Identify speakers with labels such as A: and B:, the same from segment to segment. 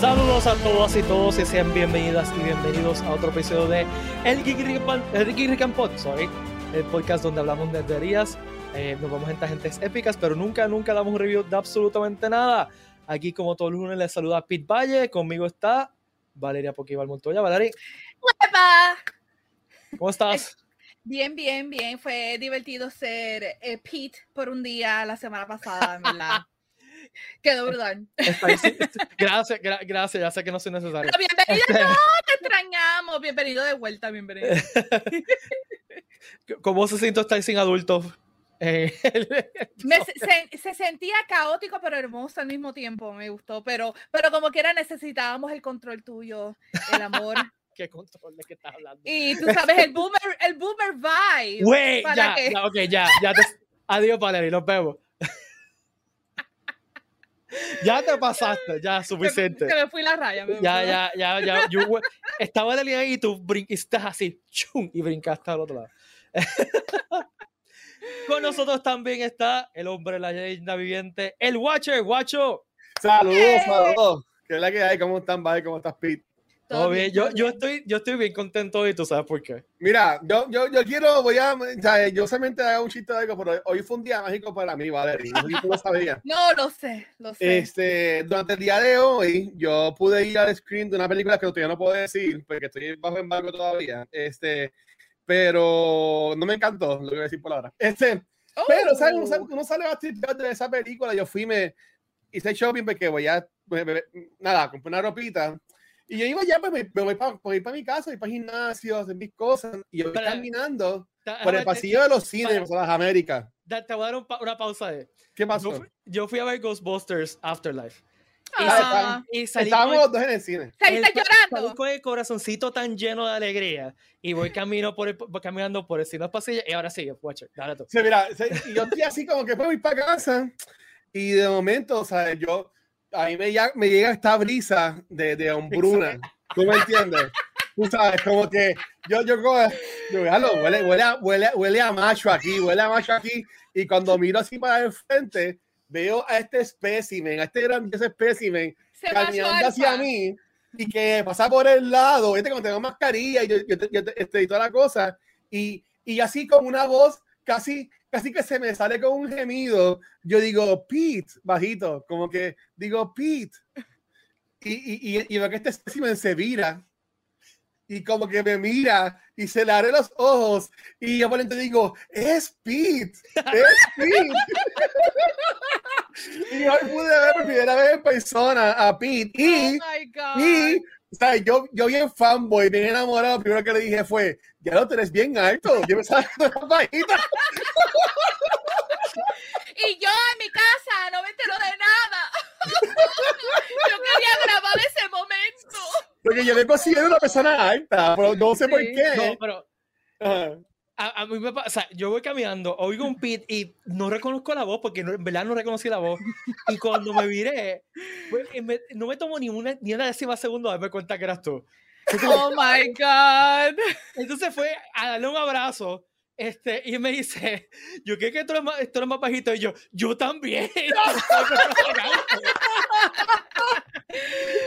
A: Saludos a todas y todos y sean bienvenidas y bienvenidos a otro episodio de El Geek Pod, sorry, el podcast donde hablamos de nerderías, eh, nos vamos en tangentes épicas, pero nunca, nunca damos un review de absolutamente nada. Aquí, como todos los lunes, les saluda Pete Valle, conmigo está Valeria Poquival Montoya. Valeria.
B: ¡Hueva!
A: ¿Cómo estás?
B: Bien, bien, bien. Fue divertido ser eh, Pete por un día la semana pasada, ¿verdad? Quedó brutal.
A: gracias, gracias, ya sé que no soy necesario.
B: bienvenido, este no, te extrañamos. Bienvenido de vuelta, bienvenido.
A: ¿Cómo se siente estar sin adultos?
B: se, se, sentía caótico pero hermoso al mismo tiempo, me gustó, pero, pero como quiera necesitábamos el control tuyo, el amor.
A: ¿Qué control de qué estás hablando?
B: Y tú sabes, el boomer, el boomer vibe.
A: Güey, ya, ya, ok, ya, ya. Adiós, Valerie, nos vemos ya te pasaste, ya suficiente.
B: Se me fui la raya.
A: ya, ya, ya, ya, estaba en la línea y tú brincaste así, chum, y brincaste al otro lado. Con nosotros también está el hombre, la leyenda viviente, el Watcher, Guacho.
C: Saludos, saludos. ¿Qué es la que hay? ¿Cómo están, Bye? ¿Cómo estás, Pete?
A: Todo bien, Yo, yo, estoy, yo estoy bien contento y tú sabes por qué.
C: Mira, yo, yo, yo quiero, voy a, o sea, yo solamente hago un chiste de algo, pero hoy fue un día mágico para mí, Valeria. No sé tú lo sabías.
B: No, lo sé, lo sé.
C: Este, durante el día de hoy, yo pude ir al screen de una película que todavía no puedo decir, porque estoy bajo embargo todavía. Este, pero no me encantó, lo que voy a decir por ahora. Este, pero, ¿sabes? Uno, sale, uno sale a de esa película. Yo fui, me hice shopping porque voy a, nada, compré una ropita y yo iba ya, pues me, voy para ir para mi casa, voy para gimnasio, hacer mis cosas. Y yo voy caminando por el pasillo de los cines de las Américas.
A: Te voy a dar una pausa de.
C: ¿Qué pasó?
A: Yo, fui a ver Ghostbusters Afterlife.
B: Ah,
C: y, estábamos los dos en el cine.
B: está llorando.
A: con el corazoncito tan lleno de alegría y voy camino por el, caminando por el cine pasillo y ahora sí, Watcher, dale tú.
C: Sí, mira, yo estoy así como que puedo ir para casa y de momento, o sea, yo a mí me, me llega esta brisa de, de hombruna. ¿Tú me entiendes? Tú sabes, como que yo, yo, yo, huele, huele, a, huele, huele a macho aquí, huele a macho aquí. Y cuando miro así para el frente, veo a este espécimen, a este gran espécimen, caminando hacia mí y que pasa por el lado, este como tengo mascarilla y, yo, yo, este, y toda la cosa. Y, y así con una voz casi casi que se me sale con un gemido. Yo digo, Pete, bajito, como que digo, Pete. Y, y, y, veo que este espécimen se vira y como que me mira y se le abre los ojos y yo por dentro digo, es Pete, es Pete. y hoy pude ver por primera vez en persona a Pete y,
B: oh y
C: sea, yo, yo bien fanboy, bien enamorado, lo primero que le dije fue, ya lo tenés bien alto, yo me estaba bajita.
B: y yo en mi casa no me entero de nada. yo quería grabar ese momento.
C: Porque yo me considero una persona alta, pero no sé por qué.
A: No, pero a, mí me pasa, yo voy caminando, oigo un pit y no reconozco la voz porque en verdad no reconocí la voz. Y cuando me viré, pues, no me tomó ni una, ni una décima segundo darme cuenta que eras tú.
B: oh my God.
A: Entonces fue a darle un abrazo. Este, y me dice, yo creo que tú eres más, esto eres más bajito. Y yo, yo también.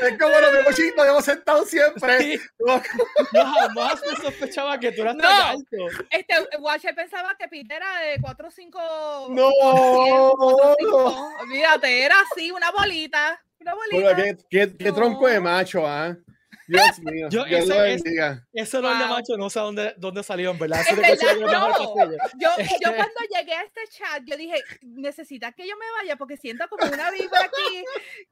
C: Es como los de chicos, hemos sentado siempre.
A: Yo jamás me sospechaba que tú eras tan alto.
B: Este, Watcher pensaba que Peter era de 4 o 5.
C: No,
B: Olvídate, era así, una bolita. Una bolita.
C: ¿qué, qué, qué, tronco de macho, ¿ah? Dios mío. Yo, Dios
A: ese, es, ese wow. de macho no sé dónde, dónde salió, en verdad.
B: Es verdad no. yo, yo este cuando llegué a este chat, yo dije, necesitas que yo me vaya porque siento como una vibra aquí,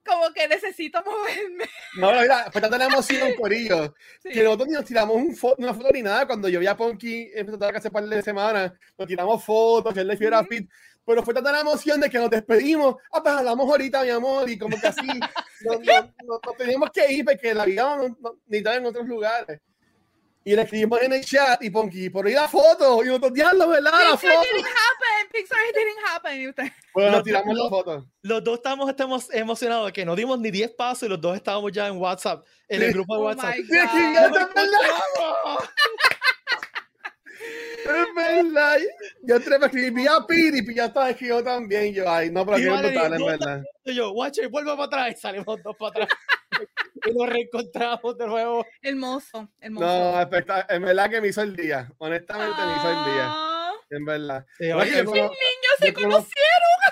B: como que necesito moverme.
C: No, mira, fue tanta la emoción, Corillo, sí. que nosotros ni nos tiramos un fo una foto ni nada. Cuando yo vi a Ponky empezó a hace par de semanas, nos tiramos fotos, él le fiera a Fit pero fue tanta la emoción de que nos despedimos. Ah, pues hablamos ahorita, mi amor, y como que así nos, nos, nos, teníamos que ir porque la vida no, en otros lugares. Y le escribimos en el chat y Ponky, por ahí la foto, y nosotros, diablo, ¿verdad? La
B: Pixar foto. didn't happen, Pixar didn't happen. Y usted.
C: Bueno, nos tiramos la foto.
A: Los dos estamos, estamos emocionados, que no dimos ni 10 pasos y los dos estábamos ya en WhatsApp, en el grupo de
B: oh
A: WhatsApp.
B: My God.
C: Es verdad. Yo entré, me escribí a Piri y ya estaba escrito también. Yo, ay, no, pero aquí no brutal, en verdad.
A: Y yo, watch, vuelve para atrás. Y salimos dos para atrás. y nos reencontramos de nuevo.
B: Hermoso, hermoso.
C: No, en verdad que me hizo el día. Honestamente me hizo el día.
B: Ah,
C: En verdad.
A: Sí,
C: Oye, conozco-
B: niños se conocieron.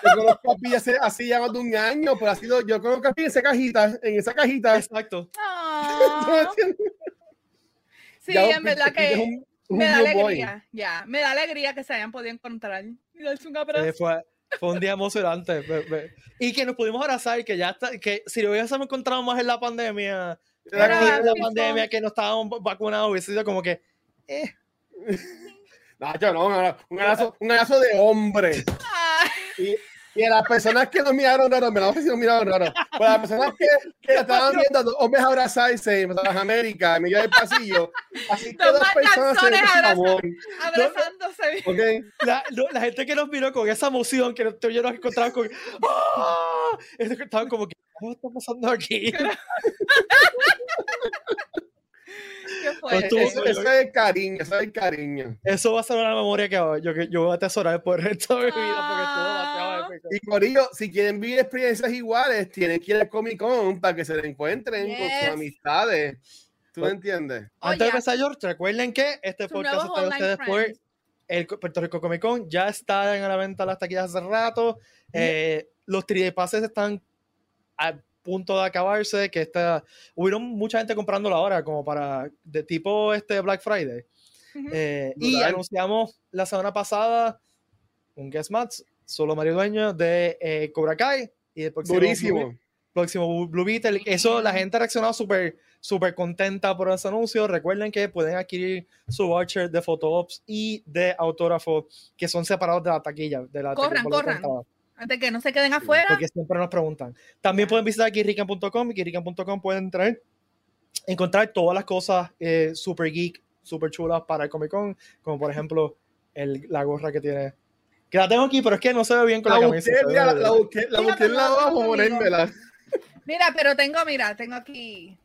C: yo conozco a Pi hace- así ya más de un año, pero ha sido, yo conozco a Pi en esa cajita, en esa cajita.
A: Exacto.
C: ¿Tú me
B: Ah,
C: entiendes?
B: sí,
C: Ya
B: en verdad que me da alegría. Ya, me da alegría que se hayan podido encontrar. Y darse un abrazo.
A: Eh, fue, fue un día emocionante. me- me- Y que nos pudimos abrazar, que ya está, que si lo hubiésemos encontrado más en la pandemia, la
B: sí,
A: pandemia
B: son-
A: que no estábamos vacunados, hubiese sido como que, eh,
C: Nacho, no, no, un abrazo, un abrazo de hombre.
B: Ah,
C: Y, y a las personas que nos miraron raro, me no sé si nos miraron raro, pero las personas que, que estaban viendo a dos hombres abrazarse en las Américas, en medio del pasillo, así que
B: Dos
C: personas se amor.
B: abrazándose.
C: ¿ok?
A: la, lo- la gente que nos miró con esa emoción, que y yo nos encontramos con. Es que Estaban como que, ¿qué está pasando aquí?
B: Fuerte.
A: Estuvo-
C: Eso, eso es el cariño, eso es el cariño.
A: Eso va a ser una memoria que yo, que yo voy a atesorar por el resto de mi vida porque estuvo
B: Ah.
C: Y Corillo, si quieren vivir experiencias iguales, tienen que ir al Comic Con para que se encuentren con sus amistades. ¿Tú
A: Pues-
C: me entiendes?
B: Oh,
A: Antes de empezar, George, recuerden que este podcast está ustedes por el Puerto Rico Comic Con. Ya está en la venta las taquillas hace rato. Eh, los 3D passes están a punto de acabarse. Que está, hubieron mucha gente comprándolo ahora, como para de tipo este Black Friday. Eh, y anunciamos la semana pasada un guest match, solo Mario Dueño de eh, Cobra Kai. Y el próximo Blue
C: Durísimo.
A: Beetle- próximo Blue Beetle. Eso la gente ha reaccionado súper súper contenta por ese anuncio. Recuerden que pueden adquirir su voucher de photoops y de autógrafo que son separados de la taquilla. De la
B: Corran, corran. Antes que no se queden afuera.
A: Porque siempre nos preguntan. También pueden visitar kirrican.com y kirrican.com pueden entrar, encontrar todas las cosas eh, super geek, super chulas para el Comic Con, como por ejemplo el, la gorra que tiene. Que la tengo aquí, pero es que no se ve bien con la,
C: La
A: camisa.
C: busqué,
A: ve
C: mira, la, busqué, la
B: Mira,
C: busqué en la abajo, ponérmela.
B: Mira, pero tengo, mira, tengo aquí.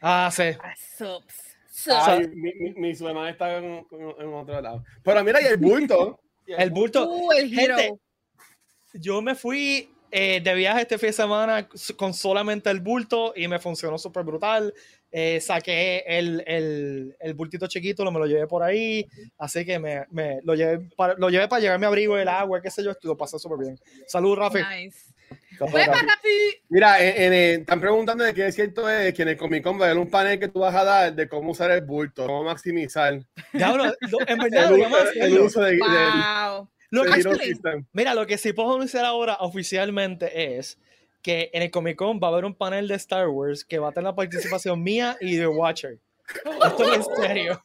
A: Ah, sí.
B: ah, subs. Subs.
C: Ay, mi, mi, mi está en, otro lado. Pero mira, y el bulto.
A: El bulto.
B: Uh, el.
A: Gente, yo me fui eh, de viaje este fin de semana con solamente el bulto y me funcionó súper brutal. Eh, saqué el, el, el bultito chiquito, lo, me lo llevé por ahí, así que me, me lo, llevé para, lo llevé para llevar mi abrigo, el agua, qué sé yo, lo pasé súper bien. Salud, Rafi.
B: Nice.
C: Mira, en- en el- están preguntando de qué es cierto es que en el Comic Con va a haber un panel que tú vas a dar de cómo usar el bulto, cómo maximizar
A: Diablo, lo- en
C: el,
A: verdad,
C: el
A: hacerlo.
C: uso de, del-
B: Wow.
A: Lo que-
B: actually-.
A: Mira, lo que sí puedo anunciar ahora oficialmente es que en el Comic Con va a haber un panel de Star Wars que va a tener la participación mía y de Watcher. Esto es en serio.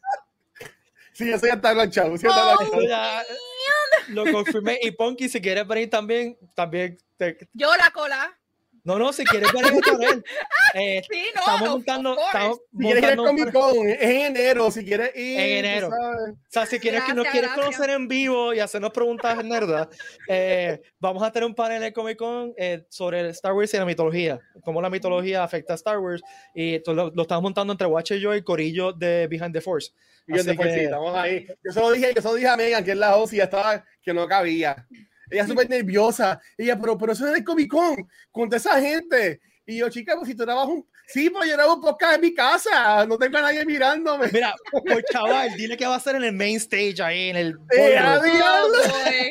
C: Sí, eso ya está ya está
B: Oh,
A: ya lo confirmé. Y Ponky, si quieres venir también, también. te-
B: Yo la cola.
A: No, no, si quieres venir con él. Eh,
B: Sí, no.
A: estamos
B: of
A: montando. Estamos
C: Si quieres ir
A: montando
C: Comic Con, es en enero. Si quieres ir.
A: En enero.
C: sabes.
A: O sea, si quieres que nos
B: Gracias,
A: quieres
B: gracias.
A: conocer en vivo y hacernos preguntas nerdas, eh, vamos a tener un panel en Comic Con eh, sobre el Star Wars y la mitología, cómo la mitología afecta a Star Wars. Y esto lo, lo estamos montando entre Watcher y yo y Corillo de Behind the Force.
C: Y yo
A: Así
C: después, sí, estamos ahí. Yo solo dije, yo solo dije a Megan, que es la host, y ya estaba, que no cabía. Ella súper nerviosa. Ella, pero, pero eso es el Comic Con, con toda esa gente. Y yo, chica, pues si tú grabas un... Sí, pero yo grabo un podcast en mi casa. No tengo a nadie mirándome.
A: Mira, pues chaval, dile que va a ser en el main stage ahí, en el.
C: Eh.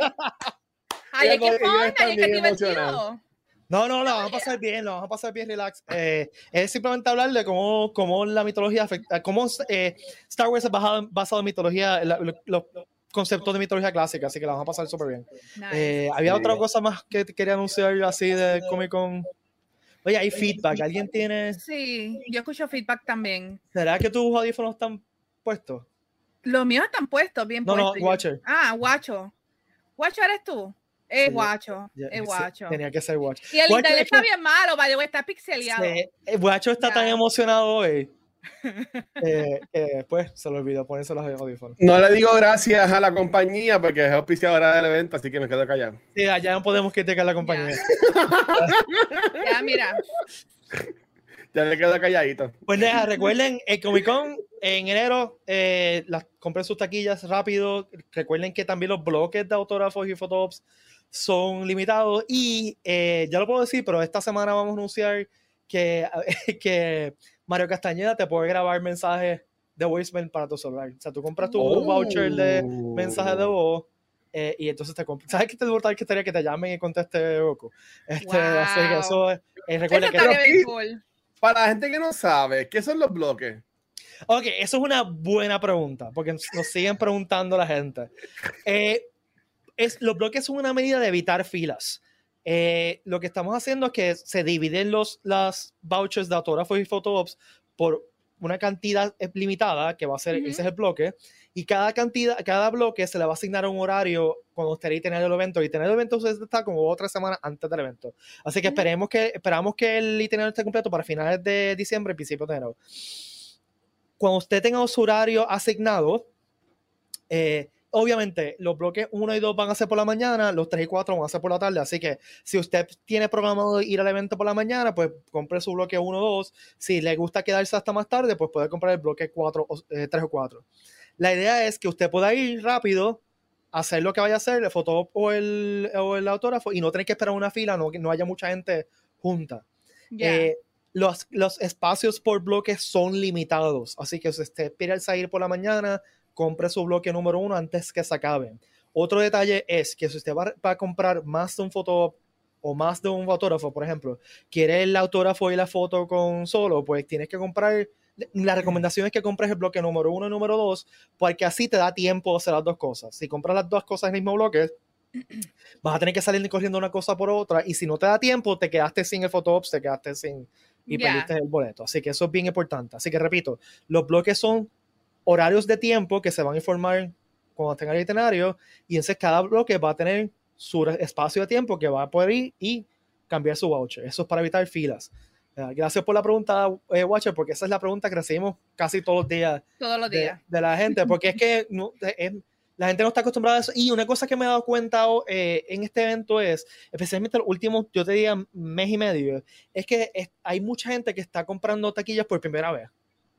B: Ay, es que fun, ay, divertido.
A: No, no, lo vamos a pasar bien, lo vamos a pasar bien, relax. Eh, es simplemente hablar de cómo, cómo la mitología afecta, cómo eh, Star Wars es basado, basado en mitología, la- lo- conceptos de mitología clásica, así que la vamos a pasar súper bien.
B: Nice.
A: Eh, Había
C: Sí.
A: otra cosa más que te quería anunciar así de Comic Con. Oye, hay feedback. ¿Alguien tiene?
B: Sí, yo escucho feedback también.
A: ¿Será que tus audífonos están puestos?
B: Los míos están puestos, bien
A: No, no,
B: puestos.
A: Watcher.
B: Ah, guacho. ¿Guacho eres tú? Es
A: Sí.
B: guacho. Es
A: sí,
B: guacho.
A: tenía que ser Watcher.
B: Y el internet
A: es
B: está bien malo, vaya, está pixeleado.
A: Sí, eh, Guacho está tan emocionado hoy eh, que después se le olvidó ponerse los audífonos.
C: No le digo gracias a la compañía porque es auspiciadora del evento, así que me quedo callado.
A: Sí, ya no podemos criticar la compañía.
B: Ya, mira.
C: Ya me quedo calladito.
A: Pues nada, recuerden, el Comic Con en enero, eh, las, compren sus taquillas rápido. Recuerden que también los bloques de autógrafos y fotops son limitados. Y eh, ya lo puedo decir, pero esta semana vamos a anunciar que, que Mario Castañeda te puede grabar mensajes de voicemail para tu celular. O sea, tú compras tu voucher de mensajes de voz eh, y entonces te compras. ¿Sabes qué te brutal que estaría que te llamen y conteste Goku? Este, Así que eso es. Eh, recuerda que.
C: Para la gente que no sabe, ¿qué son los bloques?
A: Ok, eso es una buena pregunta, porque nos siguen preguntando la gente. Eh, es, los bloques son una medida de evitar filas. Eh, lo que estamos haciendo es que se dividen los las vouchers de autógrafos y fotógrafos por una cantidad limitada, que va a ser, ese es el bloque, y cada cantidad, cada bloque se le va a asignar un horario cuando usted tener el evento, y tener el evento está como otra semana antes del evento. Así que esperemos que, esperamos que el itinerario esté completo para finales de diciembre, principio de enero. Cuando usted tenga su horario asignado, eh, obviamente los bloques 1 y 2 van a ser por la mañana, los 3 y 4 van a ser por la tarde, así que si usted tiene programado ir al evento por la mañana, pues compre su bloque 1 o 2, si le gusta quedarse hasta más tarde, pues puede comprar el bloque 4 o, 3 eh, o 4. La idea es que usted pueda ir rápido, hacer lo que vaya a hacer, el fotógrafo o el, o el autógrafo, y no tener que esperar una fila, no, no haya mucha gente junta. Eh, los, los, espacios por bloques son limitados, así que si usted quiere salir por la mañana, compre su bloque número uno antes que se acaben. Otro detalle es que si usted va, a comprar más de un foto o más de un fotógrafo, por ejemplo, quiere el autógrafo y la foto con solo, pues tienes que comprar. La recomendación es que compres el bloque número uno y número dos, porque así te da tiempo de hacer las dos cosas. Si compras las dos cosas en el mismo bloque, vas a tener que salir corriendo una cosa por otra, y si no te da tiempo, te quedaste sin el ops, te quedaste sin y perdiste el boleto. Así que eso es bien importante. Así que repito, los bloques son horarios de tiempo que se van a informar cuando tenga el itinerario y entonces cada bloque va a tener su espacio de tiempo que va a poder ir y cambiar su voucher. Eso es para evitar filas. Gracias por la pregunta, eh, Watcher, porque esa es la pregunta que recibimos casi todos los días.
B: Todos los días.
A: De, la gente, porque es que la gente no está acostumbrada a eso. Y una cosa que me he dado cuenta eh, en este evento es, especialmente los últimos, yo te diría, mes y medio, es que hay mucha gente que está comprando taquillas por primera vez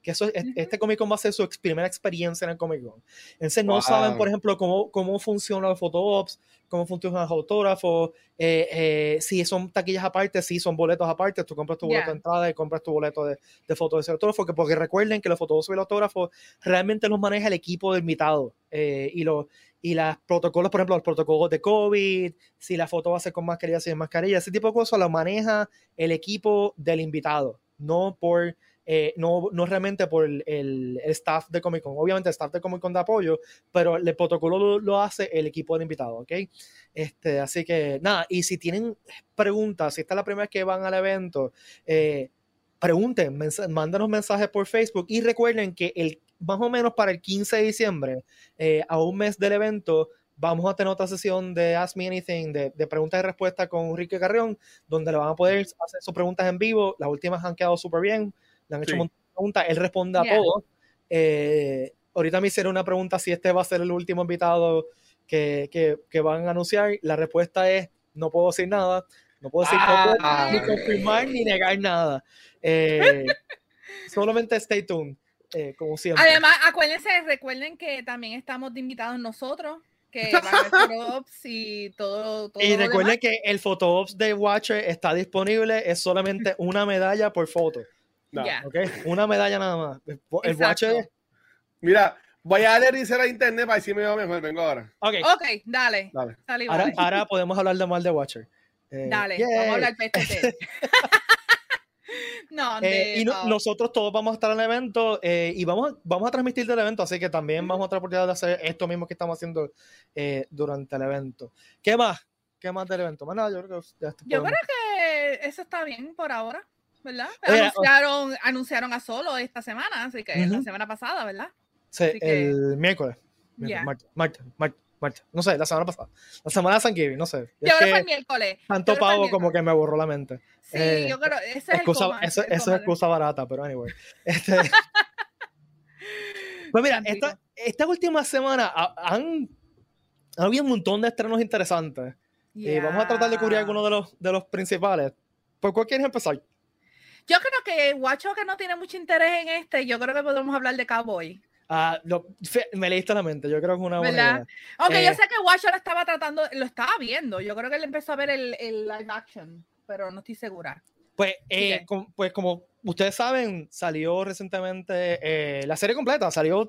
A: que eso, este Comic Con va a ser su primera experiencia en el Comic Con. Entonces no saben, por ejemplo, cómo, cómo funciona el photoops, cómo funciona el autógrafo, eh, eh, si son taquillas aparte, si son boletos aparte, tú compras tu boleto de entrada y compras tu boleto de, de foto de ese autógrafo, porque recuerden que los fotógrafos y el autógrafo realmente los maneja el equipo de invitado eh, y los y los protocolos, por ejemplo, los protocolos de COVID, si la foto va a ser con mascarilla, sin mascarilla, ese tipo de cosas lo maneja el equipo del invitado, no por eh, no, no realmente por el, staff de Comic Con. Obviamente el staff de Comic Con da apoyo, pero el protocolo lo, hace el equipo de invitados, ¿ok? Este, así que nada, y si tienen preguntas, si esta es la primera vez que van al evento, eh, pregunten, mándanos mensajes por Facebook y recuerden que el, más o menos para el 15 de diciembre, eh, a un mes del evento, vamos a tener otra sesión de Ask Me Anything, de, de preguntas y respuestas con Enrique Carrión, donde le van a poder hacer sus preguntas en vivo. Las últimas han quedado súper bien le han hecho un montón de preguntas, él responde a todo. Eh, ahorita me hicieron una pregunta si este va a ser el último invitado que, que, que van a anunciar. La respuesta es, no puedo decir nada, no puedo decir ah. ni confirmar ni negar nada. Eh, solamente stay tuned, eh, como siempre.
B: Además, acuérdense, recuerden que también estamos de invitados nosotros que van a y todo, todo
A: Y recuerden que el photoops de Watcher está disponible, es solamente una medalla por foto. No. Una medalla nada más. El Watcher.
C: Mira, voy a aterrizar a internet para decirme yo mejor. Vengo ahora.
B: Ok, okay dale.
A: dale. Ahora, ahora, podemos hablar de mal de Watcher.
B: Eh, dale, vamos a hablar PTT.
A: no, eh, y nosotros todos vamos a estar en el evento eh, y vamos, vamos a transmitir del evento, así que también vamos a tener oportunidad de hacer esto mismo que estamos haciendo eh, durante el evento. ¿Qué más? ¿Qué más del evento? Yo creo que,
B: yo creo que eso está bien por ahora. ¿Verdad? anunciaron, anunciaron a Solo esta semana, así que la semana pasada, ¿verdad?
A: Sí, el miércoles. Martes, martes, no sé, la semana pasada. La semana de San Giving, no sé.
B: Yo creo que fue el miércoles.
A: Tanto pavo como que me borró la mente.
B: Sí, eh, yo creo, ese es
A: excusa, Eso, es excusa barata, pero anyway. Este, pues mira, esta, esta última semana han, ha habido un montón de estrenos interesantes. Y vamos a tratar de cubrir algunos de los, de los principales. ¿Por cuál quieres empezar?
B: Yo creo que Guacho que no tiene mucho interés en este, yo creo que podemos hablar de Cowboy.
A: Ah, me leíste la mente, yo creo que es una buena idea.
B: Aunque yo eh, sé que Guacho lo estaba tratando, lo estaba viendo, yo creo que él empezó a ver el, el live action, pero no estoy segura.
A: Pues, eh, pues como ustedes saben, salió recientemente eh, la serie completa, salió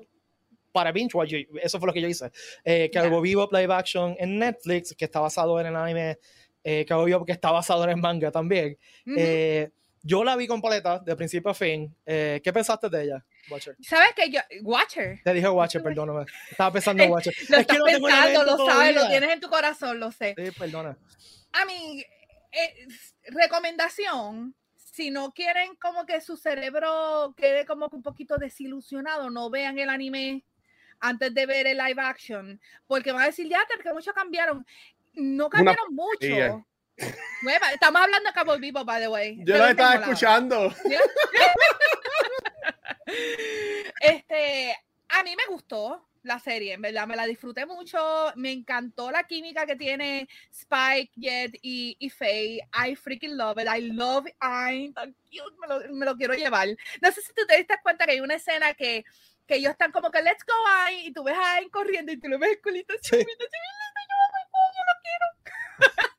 A: para binge watch, eso fue lo que yo hice. Eh, Cowboy yeah. Bebop live action en Netflix, que está basado en el anime eh, Cowboy Bebop, que está basado en el manga también. eh, yo la vi completa, de principio a fin. Eh, ¿Qué pensaste de ella, Watcher?
B: ¿Sabes que yo, Watcher?
A: Te dije Watcher, perdóname. Estaba pensando en Watcher.
B: lo es estás que no pensando, lo sabes, lo tienes en tu corazón, lo sé.
A: Sí, perdona.
B: A mí, eh, recomendación, si no quieren como que su cerebro quede como que un poquito desilusionado, no vean el anime antes de ver el live action, porque van a decir, ya, que mucho cambiaron. No cambiaron Una... mucho. Yeah. Nueva. Estamos hablando de Cabo Vivo, by the way.
C: Yo lo estaba escuchando.
B: este, a mí me gustó la serie, en verdad, me la disfruté mucho, me encantó la química que tiene Spike, Jet y, y Faye, I freaking love it, I love it, tan cute, me lo, me lo, quiero llevar. No sé si tú te diste cuenta que hay una escena que, que ellos están como que let's go Ayn, y tú ves a Ayn corriendo y tú lo ves el culito sí. yo, yo lo quiero.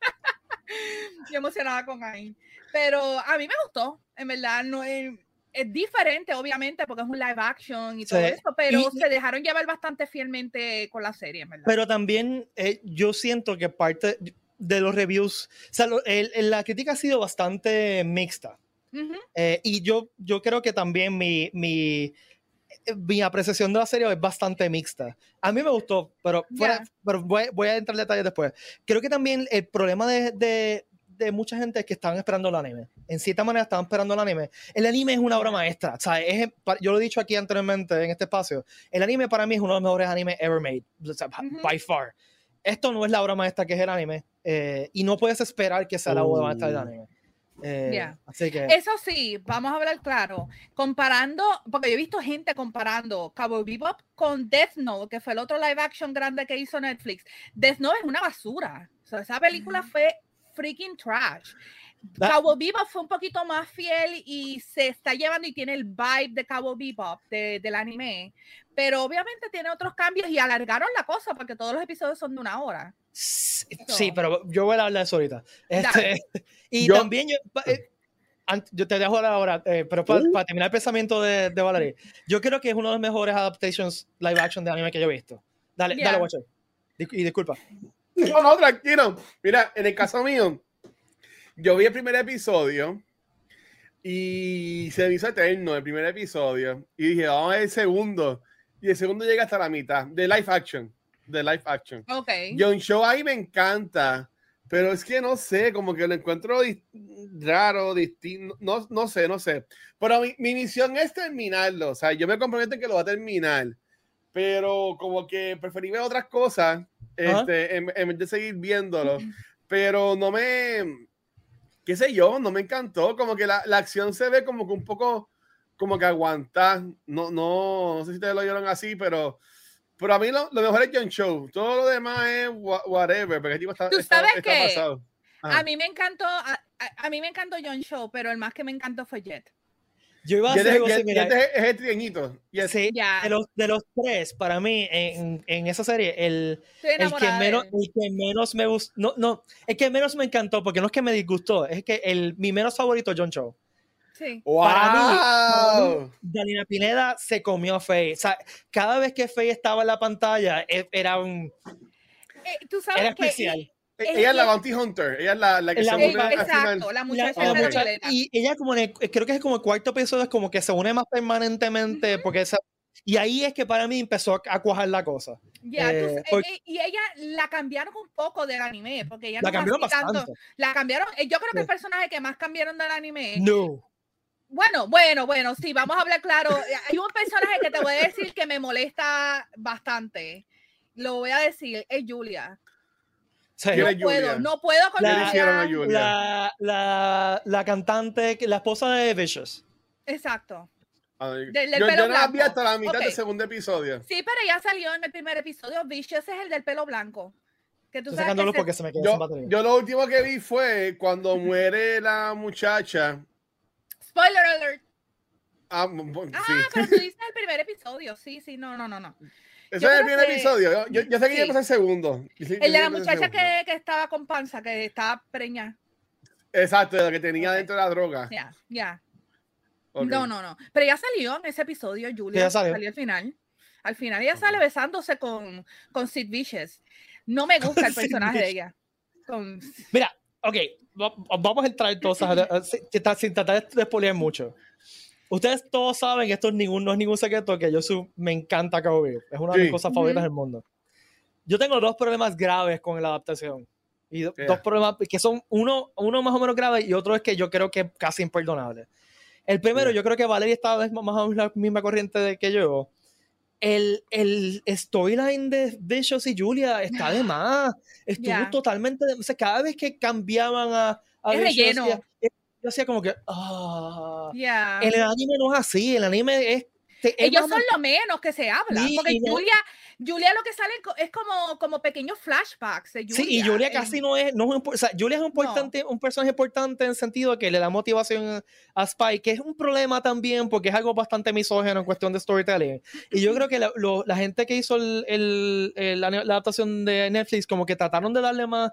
B: Yo emocionada con Ayn. Pero a mí me gustó, en verdad, no es, es diferente, obviamente, porque es un live action y todo sí. eso, pero y, se dejaron llevar bastante fielmente con la serie, ¿verdad?
A: Pero también eh, yo siento que parte de los reviews, o sea, lo, el, el, la crítica ha sido bastante mixta. Uh -huh. eh, y yo, yo creo que también mi, mi, mi apreciación de la serie es bastante mixta. A mí me gustó, pero, fuera, yeah. pero voy, voy, a entrar en detalles después. Creo que también el problema de, de, de, mucha gente es que estaban esperando el anime. En cierta manera estaban esperando el anime. El anime es una obra maestra. O sea, es, yo lo he dicho aquí anteriormente en este espacio. El anime para mí es uno de los mejores animes ever made. O sea, uh -huh. By far. Esto no es la obra maestra que es el anime. Eh, y no puedes esperar que sea la obra maestra del anime. Eh,
B: yeah.
A: así que...
B: Eso sí, vamos a hablar claro. Comparando, porque yo he visto gente comparando Cowboy Bebop con Death Note, que fue el otro live action grande que hizo Netflix. Death Note es una basura. O sea, esa película fue freaking trash. That... Cowboy Bebop fue un poquito más fiel y se está llevando y tiene el vibe de Cowboy Bebop de, del anime, pero obviamente tiene otros cambios y alargaron la cosa porque todos los episodios son de una hora.
A: Sí, so. pero yo voy a hablar de eso ahorita. Este, y yo, también yo, eh, yo, te dejo ahora, eh, pero para, uh. para, terminar el pensamiento de, de Valerie, yo creo que es uno de los mejores adaptations live action de anime que yo he visto. Dale, yeah. dale, Watcher. Y disculpa.
C: No, no, tranquilo. Mira, en el caso mío, yo vi el primer episodio y se me hizo eterno el primer episodio. Y dije, vamos a ver el segundo. Y el segundo llega hasta la mitad de live action. De live action.
B: Ok.
C: John Show ahí me encanta. Pero es que no sé, como que lo encuentro di raro, distinto. No, no sé, no sé. Pero mi, mi, misión es terminarlo. O sea, yo me comprometo en que lo va a terminar. Pero como que preferí ver otras cosas este, en, en vez de seguir viéndolo. Pero no me qué sé yo, no me encantó, como que la, la, acción se ve como que un poco, como que aguanta, no, no, no sé si ustedes lo vieron así, pero, pero a mí lo, lo mejor es John Show, todo lo demás es whatever, porque el tipo está,
B: ¿Tú sabes
C: está, está pasado.
B: A mí me encantó, a, a, a, mí me encantó John Show, pero el más que me encantó fue Jet.
A: Yo iba a hacer algo
C: similar. Es, es el trieñito.
A: Yes. Sí, yeah. de, los, de los tres, para mí, en, en esa serie, el, el, que menos, el que menos me gustó, no, no, el que menos me encantó, porque no es que me disgustó, es que el, mi menos favorito, John Show.
B: Sí.
C: ¡Wow!
A: Para mí, Dalina Pineda se comió a Faye. O sea, cada vez que Faye estaba en la pantalla, e, era un...
B: Eh, ¿tú sabes
A: era especial.
B: Que,
C: ella es la Bounty Hunter, ella es la, la que
B: la,
C: se une
B: Exacto, la muchacha,
A: la, la muchacha Y ella como el, creo que es como el cuarto episodio, es como que se une más permanentemente, uh -huh. porque esa, y ahí es que para mí empezó a cuajar la cosa.
B: Ya, eh, tú, porque, y ella la cambiaron un poco del anime, porque ella
A: la
B: no
A: cambiaron bastante. Tanto,
B: la cambiaron, eh, yo creo que el personaje que más cambiaron del anime.
A: No.
B: Bueno, bueno, bueno, sí, vamos a hablar claro. Hay un personaje que te voy a decir que me molesta bastante. Lo voy a decir, es Julia. No puedo, no puedo con
A: la, la, la, la, cantante, la esposa de Vicious.
B: Exacto.
C: Del, del yo, pelo yo no la vi hasta la mitad okay. del segundo episodio.
B: Sí, pero ya salió en el primer episodio. Vicious es el del pelo blanco.
A: Que tú Estoy sabes que porque se... se me quedó
C: yo,
A: sin batería.
C: Yo lo último que vi fue cuando muere la muchacha.
B: Spoiler alert.
C: Ah, sí.
B: ah, pero tú dices el primer episodio. Sí, sí, no, no, no, no.
C: Ese es el primer que... episodio. Yo, yo, sé que sí. ya pasé el segundo.
B: Sí, el de la muchacha que, que, estaba con panza, que estaba preñada.
C: Exacto, de lo que tenía
B: Ok.
C: dentro de la droga.
B: Ya, ya.
C: Ok.
B: No, no, no. Pero ella salió en ese episodio, Julia.
A: Ya salió.
B: al final. Al final ella sale besándose con, con Sid Vicious. No me gusta el personaje de ella. Con,
A: Mira, ok, va- vamos a entrar entonces a- sin, tratar de spoilear mucho. Ustedes todos saben, esto es ningún, no es ningún secreto, que yo su- me encanta Cowboy. Es una de mis
C: Sí.
A: cosas favoritas
B: Ujú.
A: del mundo. Yo tengo dos problemas graves con la adaptación. Y do-
C: Yeah.
A: dos problemas que son uno, uno más o menos grave y otro es que yo creo que es casi imperdonable. El primero,
C: Yeah.
A: yo creo que Valeria está más o menos la misma corriente de que yo. El, el storyline de Vicious y Julia está de más. Estuvo
B: Yeah.
A: totalmente. de- o sea, cada vez que cambiaban a, a
B: Es
A: Vicious,
B: relleno.
A: ya- yo hacía como que. En el anime no es así. El anime es. te-
B: Ellos son lo menos que se habla.
A: Sí,
B: porque
A: no-
B: Julia, Julia lo que sale es como, como pequeños flashbacks de Julia.
A: Sí, y Julia
B: en-
A: casi no es, no es un, o sea, Julia es un, importante, un personaje importante en el sentido que le da motivación a Spike, que es un problema también porque es algo bastante misógeno en cuestión de storytelling. Y yo creo que la, lo- la gente que hizo el, el- el- la, la adaptación de Netflix como que trataron de darle más,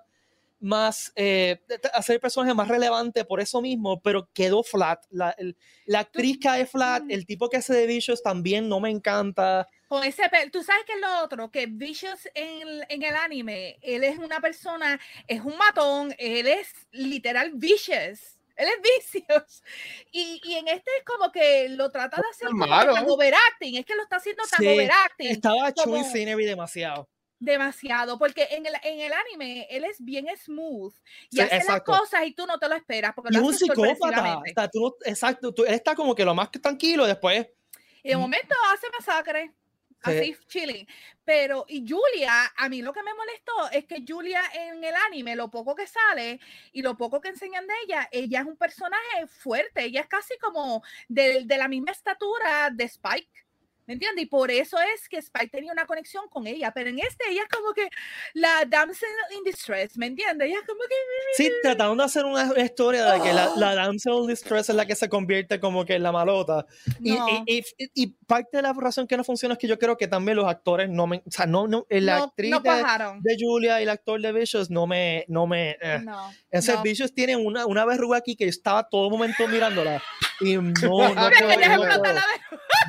A: más eh, hacer el personaje más relevante por eso mismo, pero quedó flat. La, el- la actriz cae flat,
B: Mm.
A: el tipo que hace de Vicious también no me encanta.
B: Con ese Tú sabes que es lo otro, que Vicious en el, en el anime, él es una persona, es un matón, él es literal vicious. Él es vicious. Y, y en este es como que lo trata de hacer como tan overacting. Es que lo está haciendo tan
A: Sí,
B: overacting.
A: Estaba chewing
B: como-
A: scenery demasiado.
B: Demasiado, porque en el, en el anime él es bien smooth y
A: Sí,
B: hace
A: exacto.
B: las cosas y tú no te lo esperas porque
A: Y
B: lo
A: es un psicópata. sea, tú exacto. Tú, él está como que lo más tranquilo después.
B: Y de
A: Mm.
B: momento hace masacre,
A: Sí.
B: así chilling. Pero, y Julia, a mí lo que me molestó es que Julia en el anime, lo poco que sale y lo poco que enseñan de ella, ella es un personaje fuerte, ella es casi como de, de la misma estatura de Spike. ¿Me entiendes? Y por eso es que Spike tenía una conexión con ella, pero en este ella es como que la damsel in distress, ¿me entiendes? Ella es como que...
A: Sí, trataron de hacer una historia de que la, la damsel in distress es la que se convierte como que en la malota. Y,
B: No.
A: y, y- y parte de la razón que no funciona es que yo creo que también los actores no me. O sea, no, no, la
B: no,
A: actriz de, de Julia y el actor de Vicious no me. No me eh.
B: No.
A: Vicious tiene una, una verruga aquí que yo estaba todo momento mirándola. Y no, no, no, puedo,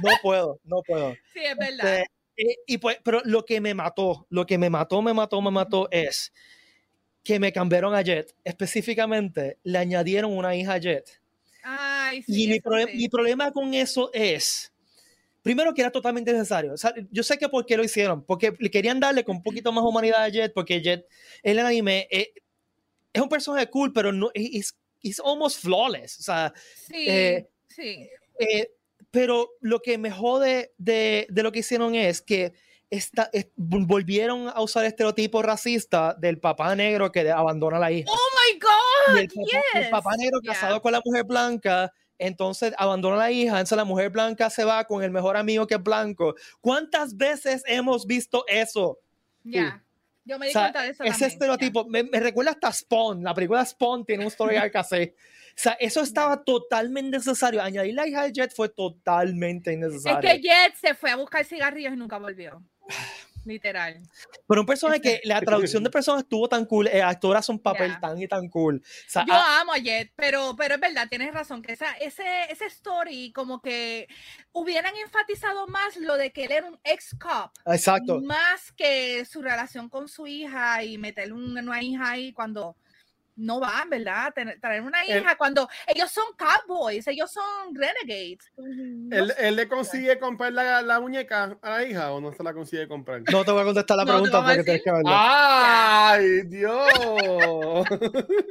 A: no puedo, no puedo.
B: Sí, es verdad.
A: Este, eh, y pues, pero lo que me mató, lo que me mató, me mató, me mató es que me cambiaron a Jet. Específicamente, le añadieron una hija a Jet.
B: Ay,
A: y
B: sí,
A: mi,
B: eso
A: proble-
B: sí.
A: mi problema con eso es, primero que era totalmente necesario. O sea, yo sé que por qué lo hicieron, porque le querían darle con un poquito más humanidad a Jet, porque Jet, el anime, eh, es un personaje cool, pero no, es es almost flawless. O sea,
B: Sí,
A: eh,
B: sí.
A: eh, pero lo que me jode de, de lo que hicieron es que esta, es- vol- volvieron a usar el estereotipo racista del papá negro que abandona a la hija.
B: Oh my God,
A: y el papá, el papá
B: yes.
A: negro
B: Yeah.
A: casado con la mujer blanca, entonces abandona a la hija, entonces la mujer blanca se va con el mejor amigo que es blanco. ¿Cuántas veces hemos visto eso?
B: Ya. Yo me di
A: O sea,
B: cuenta de eso
A: ese
B: también,
A: estereotipo me, me recuerda hasta Spawn. La película Spawn tiene un story arc así. O sea, eso estaba totalmente necesario. Añadir la hija de Jet fue totalmente innecesario.
B: Es que Jet se fue a buscar cigarrillos y nunca volvió. Literal.
A: Pero un personaje que la traducción de personas estuvo tan cool, el actor hace un papel
B: Ya.
A: tan y tan cool. O sea,
B: Yo
A: ah,
B: amo a Jet, pero, pero es verdad, tienes razón, que esa, ese, ese story como que hubieran enfatizado más lo de que él era un ex-cop,
A: exacto.
B: más que su relación con su hija y meterle una, una hija ahí cuando no van, ¿verdad? Tener- traer una
C: El-
B: hija cuando ellos son cowboys, ellos son renegades. No
C: ¿Él, él le consigue comprar la, la muñeca a la hija o no se la consigue comprar?
A: No te voy a contestar la
B: No,
A: pregunta porque tienes que verlo.
C: ¡Ay, Dios!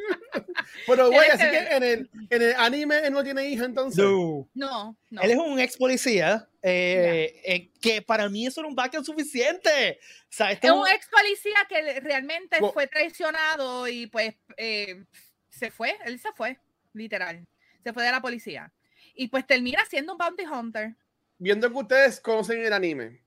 C: Pero, güey, así
B: que
C: en el, en el anime él no tiene hija entonces.
A: No.
B: No, no.
A: Él es un ex policía eh, eh, que para mí eso era un backup suficiente. O sea, este
B: es
A: es
B: un ex policía que realmente
C: Wo-
B: fue traicionado y pues eh, se fue, él se fue, literal. Se fue de la policía. Y pues termina siendo un bounty hunter.
C: Viendo que ustedes conocen el anime,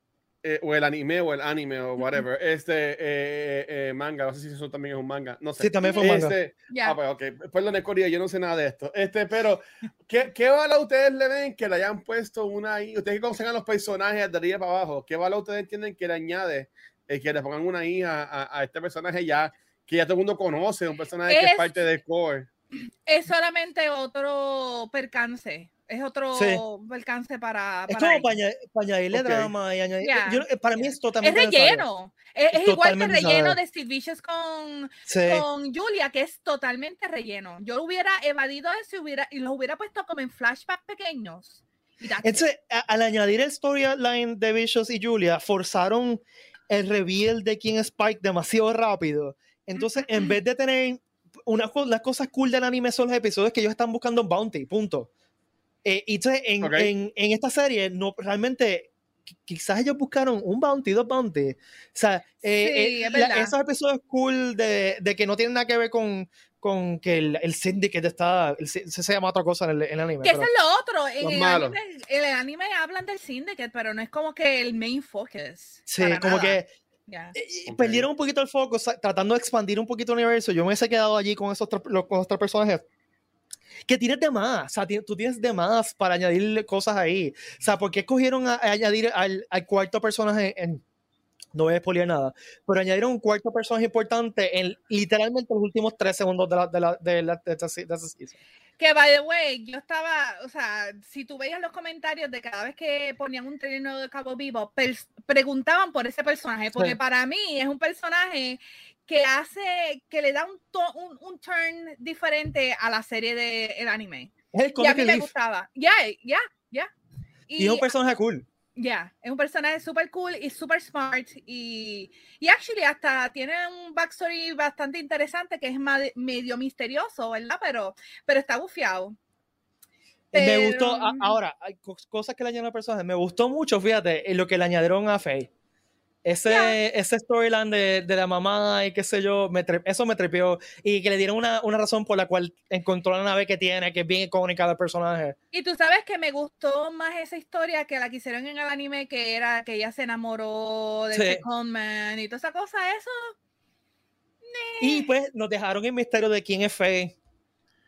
C: eh, o el anime, o el anime, o whatever, este eh, eh, eh, manga, no sé si eso también es un manga, no sé.
A: Sí, también fue un manga.
C: Este,
B: Ya.
C: Ah, pues ok, perdón, Corea, yo no sé nada de esto. Este, pero, ¿qué, qué valor ustedes le ven que le hayan puesto una ahí? Ustedes que conocen a los personajes de arriba para abajo, ¿qué valor ustedes entienden que le añade eh, que le pongan una hija a, a este personaje ya, que ya todo el mundo conoce, un personaje que es
B: Es-
C: parte del core?
B: es solamente otro percance. Es otro
A: Sí.
B: percance para.
A: Es como para, para añadirle drama y añadir.
B: Ya,
A: yo- eh, para mí es
B: Es
A: totalmente necesario.
B: relleno. Es,
A: Es
B: es igual que el relleno de Steve Vicious con,
A: Sí.
B: con Julia, que es totalmente relleno. Yo lo hubiera evadido eso y, hubiera, y lo hubiera puesto como en flashbacks pequeños.
A: Entonces, a- al añadir el storyline de Vicious y Julia, forzaron el reveal de quién es Spike demasiado rápido. Entonces, en vez de tener una, las cosas cool del anime son los episodios que ellos están buscando bounty, punto. Eh, y entonces, en,
C: Ok.
A: en- en esta serie, no realmente, qui- quizás ellos buscaron un bounty, dos bounty. O sea, eh,
B: Sí,
A: eh,
B: es
A: la- esos episodios cool de, de que no tienen nada que ver con, con que el, el syndicate está, el sy- se llama otra cosa en el, en el anime.
B: Que eso
A: pero-
B: es lo otro. En el anime, el anime hablan del Syndicate, pero no es como que el main focus.
A: sí, como
B: nada.
A: que
B: Ya.
A: Eh, y
C: Ok.
A: perdieron un poquito el foco tratando de expandir un poquito el universo. Yo me hubiese quedado allí con esos, los- con esos tres personajes. Que tienes de más, o sea, tú tienes de más para añadirle cosas ahí. O sea, ¿por qué escogieron a, a añadir al, al cuarto personaje en. No voy a spoilear nada, pero añadieron un cuarto personaje importante en literalmente los últimos tres segundos de la, de la, de la, de esta de esta season.
B: Que, by the way, yo estaba, o sea, si tú veías los comentarios de cada vez que ponían un trailer nuevo de Cabo Vivo, preguntaban por ese personaje, porque
A: Sí.
B: para mí es un personaje que hace, que le da un, to- un, un turn diferente a la serie del el anime.
A: Es el
B: Y a mí me gustaba. Ya, ya, ya.
A: y es un personaje cool.
B: Ya, es un personaje súper cool y súper smart y, y actually hasta tiene un backstory bastante interesante que es medio misterioso, ¿verdad? Pero, pero está bufiado.
A: Me gustó, a-
B: Pero-
A: ahora, cosas que le añadieron al personaje. Me gustó mucho, fíjate, lo que le añadieron a Faye. Ese,
B: Ya.
A: ese storyline de, de la mamá y qué sé yo, me eso me trepió. Y que le dieron una, una razón por la cual encontró la nave que tiene, que es bien icónica del personaje.
B: Y tú sabes que me gustó más esa historia que la que hicieron en el anime, que era que ella se enamoró de
A: Sí.
B: Second Man y toda esa cosa, eso.
A: Y pues nos dejaron el misterio de quién es Faye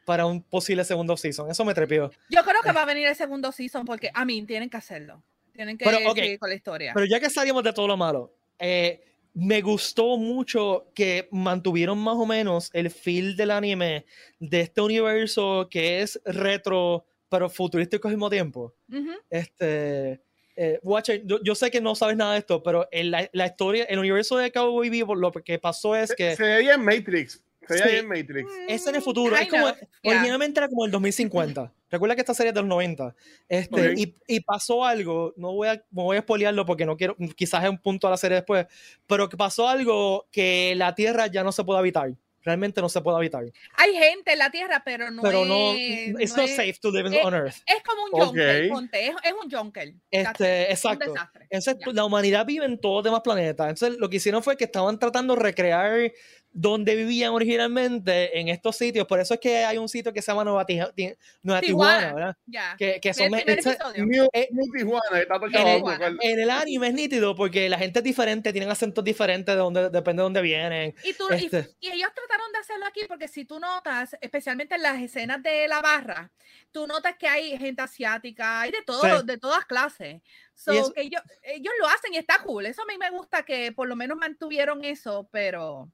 A: para un posible segundo season. Eso me trepió.
B: Yo creo que va a venir el segundo season porque, a mí, tienen que hacerlo. Tienen que
A: Pero, ok.
B: seguir con la historia.
A: Pero ya que salimos de todo lo malo, eh, me gustó mucho que mantuvieron más o menos el feel del anime de este universo que es retro, pero futurístico al mismo tiempo.
B: Ujú.
A: Este, eh, Watcher, yo, yo sé que no sabes nada de esto, pero en la, la historia, el universo de Cowboy Vivo, lo que pasó es que
C: Se veía en Matrix. Se veía
A: Sí.
C: en Matrix.
A: es en el futuro, es como,
B: yeah.
A: originalmente era como el 2050. Recuerda que esta serie es de los 90. Este,
C: Ok.
A: y, y pasó algo, no voy a, no voy a spoilearlo porque no quiero, quizás es un punto de la serie después, pero que pasó algo que la Tierra ya no se puede habitar. Realmente no se puede habitar.
B: Hay gente en la Tierra, pero no
A: pero no,
B: es.
A: it's
B: no
A: not
B: es-
A: safe to live
B: eh,
A: on Earth.
B: Es como un
C: Ok.
B: junker, ponte, es, es un it,
A: Este,
B: un
A: exacto.
B: desastre.
A: Entonces,
B: Ya.
A: la humanidad vive en todos los demás planetas. Entonces, lo que hicieron fue que estaban tratando de recrear donde vivían originalmente en estos sitios. Por eso es que hay un sitio que se llama Nueva, Tija- Ti- Nueva Tijuana,
B: Tijuana.
A: ¿verdad?
B: Ya.
A: Que, que son
B: el episodio.
C: New,
A: Eh,
C: New Tijuana, está todo
A: en el- en el anime es nítido porque la gente es diferente, tienen acentos diferentes de donde, depende de dónde vienen.
B: Y, tú, y-
A: Este.
B: y ellos trataron de hacerlo aquí porque si tú notas, especialmente en las escenas de la barra, tú notas que hay gente asiática, hay de todo,
A: Sí.
B: de todas clases. So,
A: eso-
B: que ellos, ellos lo hacen y está cool. Eso a mí me gusta que por lo menos mantuvieron eso, pero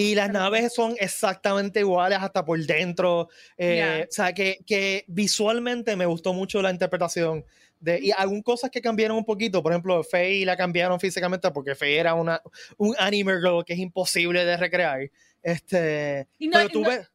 A: Y las naves son exactamente iguales hasta por dentro. eh,
B: Ya.
A: O sea, que, que visualmente me gustó mucho la interpretación. De, y algunas cosas que cambiaron un poquito. Por ejemplo, Faye la cambiaron físicamente porque Faye era una, un anime girl que es imposible de recrear. Este,
B: Y no-
A: pero tú
B: no-
A: ves.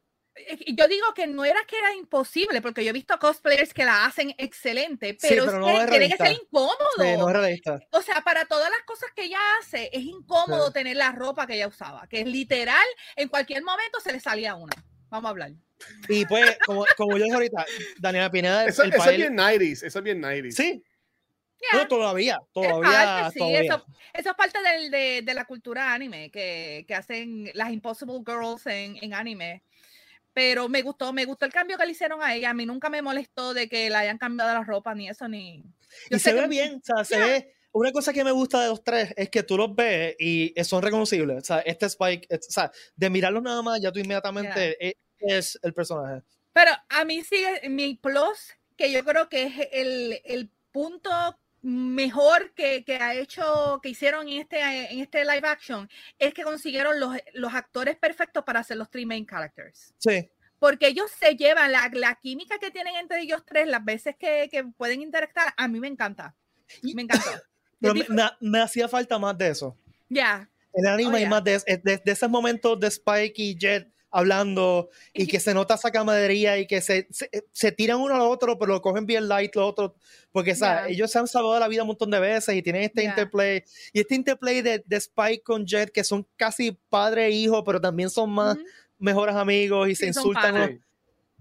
B: Yo digo que no era que era imposible, porque yo he visto cosplayers que la hacen excelente, pero,
A: pero
B: es
A: no
B: que
A: es
B: tiene que ser incómodo.
A: sí, no es.
B: O sea, para todas las cosas que ella hace, es incómodo tener la ropa que ella usaba, que es literal, en cualquier momento se le salía una. Vamos a hablar.
A: Y pues, como, como yo dije ahorita, Daniela Pineda,
C: Eso,
A: el
C: eso es bien 90s. Eso es bien 90s.
A: Sí.
B: Ya,
A: No, todavía,
B: es
A: todavía,
B: parte, sí,
A: todavía.
B: eso, eso es parte del- de, de la cultura anime, que, que hacen las Impossible Girls en, en anime. Pero me gustó, me gustó el cambio que le hicieron a ella. A mí nunca me molestó de que le hayan cambiado la ropa ni eso, ni. Yo
A: y se
B: que-
A: ve bien, o sea, se ve. Una cosa que me gusta de los tres es que tú los ves y son reconocibles. O sea, este Spike, es- o sea, de mirarlos nada más, ya tú inmediatamente e- es el personaje.
B: Pero a mí sigue mi plus, que yo creo que es el, el punto mejor que, que ha hecho, que hicieron en este, en este live action, es que consiguieron los, los actores perfectos para hacer los three main characters.
A: Sí.
B: porque ellos se llevan la, la química que tienen entre ellos tres, las veces que, que pueden interactuar, a mí me encanta. Me encantó.
A: Pero me, me- me hacía falta más de eso.
B: Ya.
A: En el anime
B: Oh, yeah.
A: más de, de, de esos momentos de Spike y Jet hablando y que se nota esa camaradería y que se, se, se tiran uno al otro, pero lo cogen bien light los otros, porque ¿sabes?
B: Yeah.
A: ellos se han salvado la vida un montón de veces y tienen este
B: Yeah.
A: interplay. Y este interplay de, de Spike con Jet, que son casi padre e hijo, pero también son más
B: Ujú.
A: mejores amigos y se
B: Sí, son
A: insultan.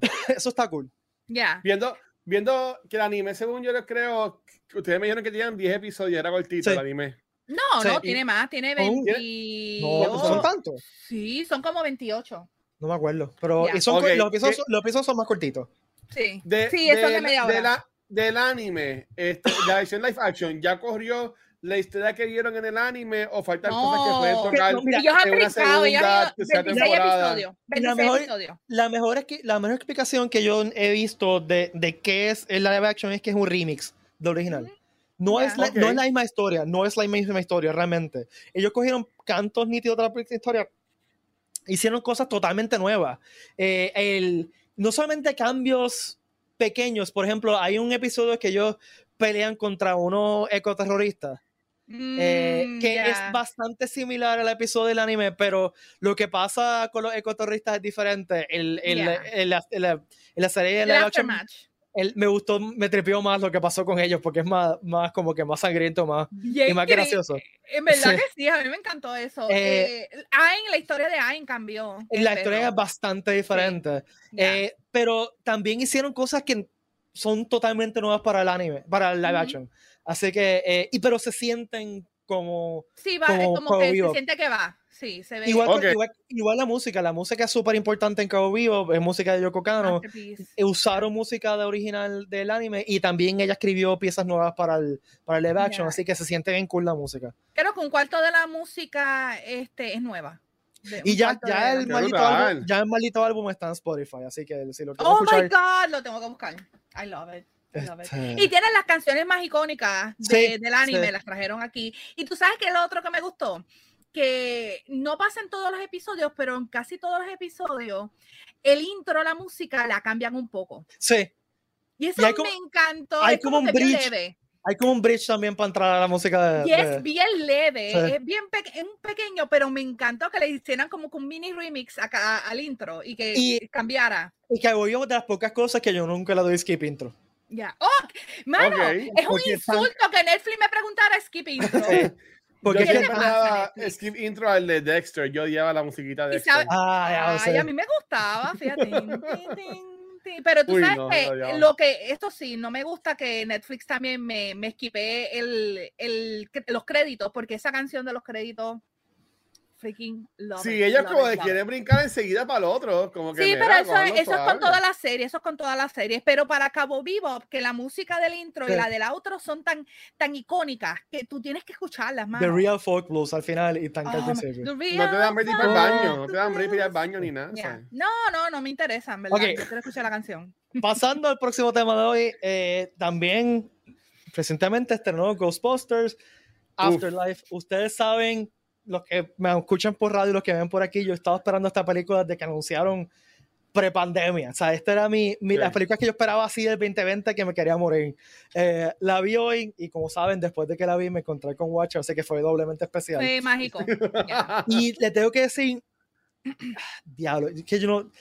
A: Eso está cool.
B: Ya.
C: Viendo, viendo que el anime, según yo les creo, ustedes me dijeron que tenían 10 episodios, era cortito
A: Sí.
C: el anime.
B: No,
A: Sí,
B: no,
A: y-
B: tiene más, tiene
A: Oh,
B: 28.
A: No, son tantos.
B: Sí, son como 28.
A: No me acuerdo. Pero
B: Ya.
A: y son,
C: Ok,
A: los, episodios, los episodios son más cortitos.
B: Sí.
C: De,
B: sí, eso
C: de-
B: de media
C: de
B: hora.
C: la- del anime, este, la versión live action, ¿ya corrió la historia que vieron en el anime o faltan cosas que pueden
B: No.
C: tocar
A: No, mira,
B: ellos han
C: en una
B: brincado, ellos
C: segunda, tercera
B: 26
C: temporada?
B: episodios. 26
A: mejor-. La mejor, es que, la mejor explicación que yo he visto de, de qué es el live action es que es un remix de original. No,
B: Ya.
A: es la,
C: Ok.
A: no es la misma historia, no es la misma historia realmente. Ellos cogieron cantos nítidos de la historia, hicieron cosas totalmente nuevas. Eh, el, no solamente cambios pequeños, por ejemplo, hay un episodio que ellos pelean contra unos ecoterroristas. eh,
B: Mm,
A: que
B: ya.
A: es bastante similar al episodio del anime, pero lo que pasa con los ecoterroristas es diferente. El, el,
B: Ya.
A: el- la- la- la serie de
B: El
A: live el- me gustó, me tripió más lo que pasó con ellos, porque es más, más como que más sangriento, más,
B: Bien
A: y más gracioso.
B: En verdad
A: Sí.
B: que sí, a mí me encantó eso.
A: Eh,
B: Eh, Aang, la historia de Aang cambió.
A: La
B: pero-
A: historia es bastante diferente.
B: ya.
A: Eh, pero también hicieron cosas que son totalmente nuevas para el anime, para el live action. Así que, eh, y pero se sienten como
B: sí, va, es
A: como
B: como
A: Cowboy
B: que se
A: Bebop.
B: siente que va. Sí, se ve.
A: Igual, la música, la música es súper importante en Cabo Vivo, es música de Yoko Kano. Eh, Usaron música de original del anime y también ella escribió piezas nuevas para el, para el live action, así que se siente bien cool la música.
B: Creo que un cuarto de la música este, es nueva. De-
A: Y ya, ya, el maldito álbum, ya el maldito álbum está en Spotify, así que si lo
B: Oh my. God, lo tengo que buscar. I love it. I love it.
A: este,
B: Y tienen las canciones más icónicas de-
A: Sí,
B: del anime,
A: sí.
B: las trajeron aquí. Y tú sabes que lo otro que me gustó, que no pasa en todos los episodios, pero en casi todos los episodios, el intro, la música la cambian un poco.
A: sí,
B: Y eso
A: hay como-
B: me encantó.
A: hay
B: es
A: como un bridge
B: leve.
A: hay como un bridge también para entrar a la música de...
B: Y es
A: de-
B: bien leve,
A: Sí.
B: es bien peque- es un pequeño, pero me encantó que le hicieran como que un mini remix acá al intro y que
A: Y-
B: cambiara.
A: y que voy de las pocas cosas que yo nunca le doy skip intro.
B: Ya. ¡Oh! Mano,
C: Ok.
B: es un
A: Porque
B: insulto que Netflix me preguntara skip intro.
A: Porque
C: yo
A: es que-
C: skip intro al de Dexter. Yo odiaba la musiquita de Dexter.
A: Ah,
B: Ay, a mí me gustaba, fíjate. Pero tú
C: Uy,
B: sabes
C: no,
B: que
C: no,
B: lo que, esto sí, no me gusta que Netflix también me, me esquipe el, el, los créditos, porque esa canción de los créditos, freaking love
C: Sí,
B: it,
C: ellos
B: love
C: como
B: it,
C: de quieren brincar enseguida para el otro. Como que
B: Sí,
C: mira,
B: pero eso, eso es con
C: suave.
B: todas las series, eso es con todas las series. Pero para Cabo Vivo, que la música del intro
A: Sí.
B: y la del outro son tan, tan icónicas que tú tienes que escucharlas,
A: The
B: mano.
A: Real Folk Blues al final y tan
B: Oh, the
A: principio.
C: No te dan break para el baño. No te dan break para ir al
B: blues.
C: baño ni nada. ¿sabes?
B: No, no, no me interesa, en verdad.
A: Ok.
B: Yo quiero escuchar la canción.
A: Pasando al próximo tema de hoy, eh, también recientemente estrenó Ghostbusters Afterlife. Ustedes saben, los que me escuchan por radio y los que ven por aquí, yo estaba esperando esta película desde que anunciaron prepandemia. O sea, esta era mi, mi
C: Sí.
A: las películas que yo esperaba así del 2020 que me quería morir. Eh, la vi hoy y como saben, después de que la vi me encontré con Watcher, así que fue doblemente especial.
B: Fue mágico.
A: Y le tengo que decir, diablo, es que yo no...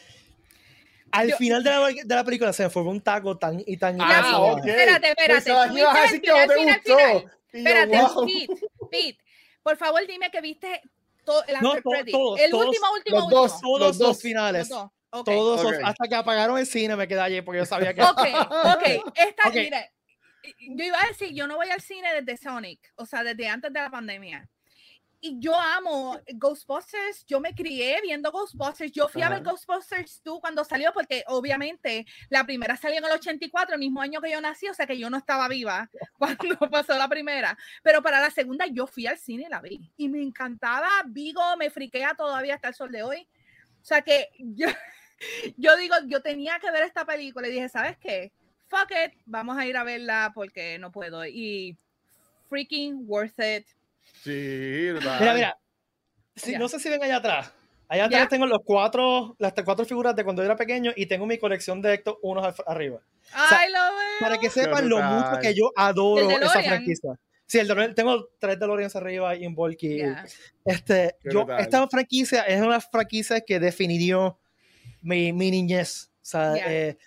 A: Al
B: Yo-
A: final de la, de la película se me formó un taco tan y tan... y
C: Ah,
A: tan-
B: vi.
C: ok.
B: Espérate, espérate.
C: Pensaba que ibas a decir que no te gustó.
B: final.
C: Y yo,
B: Espérate,
C: wow.
B: Pete, Pete, por favor dime que viste todo el
A: No,
B: after
A: to-
B: credit.
A: todos,
B: el
A: todos,
B: último, último,
C: los
B: último.
C: dos.
A: Todos
C: Los dos.
A: finales.
B: Los dos. Ok.
A: Todos,
C: Ok.
A: hasta que apagaron el cine me quedé allí porque yo sabía que...
B: Ok, ok. Esta,
A: Ok.
B: mira, yo iba a decir, yo no voy al cine desde Sonic, o sea, desde antes de la pandemia. Y yo amo Ghostbusters, yo me crié viendo Ghostbusters, yo fui a ver. Ghostbusters 2 cuando salió, porque obviamente la primera salió en el 84, el mismo año que yo nací, o sea que yo no estaba viva cuando pasó la primera, pero para la segunda yo fui al cine y la vi. Y me encantaba, Vigo me friquea todavía hasta el sol de hoy. O sea que yo, yo digo, yo tenía que ver esta película y dije, ¿sabes qué? Fuck it, vamos a ir a verla porque no puedo. Y freaking worth it.
C: Sí, brutal.
A: Mira, mira. Sí. No sé si ven allá atrás. Allá
B: Ya.
A: atrás tengo los cuatro, las cuatro figuras de cuando yo era pequeño y tengo mi colección de estos unos arriba.
B: Ay, lo veo.
A: Para que sepan lo mucho que yo adoro
B: El
A: esa franquicia. Sí, el DeLorean, tengo tres DeLoreans arriba y un Volky.
B: Ya.
A: Este,
C: Qué
A: yo,
C: brutal.
A: esta franquicia es una franquicia que definió mi, mi niñez. O sea,
B: Ya.
A: eh,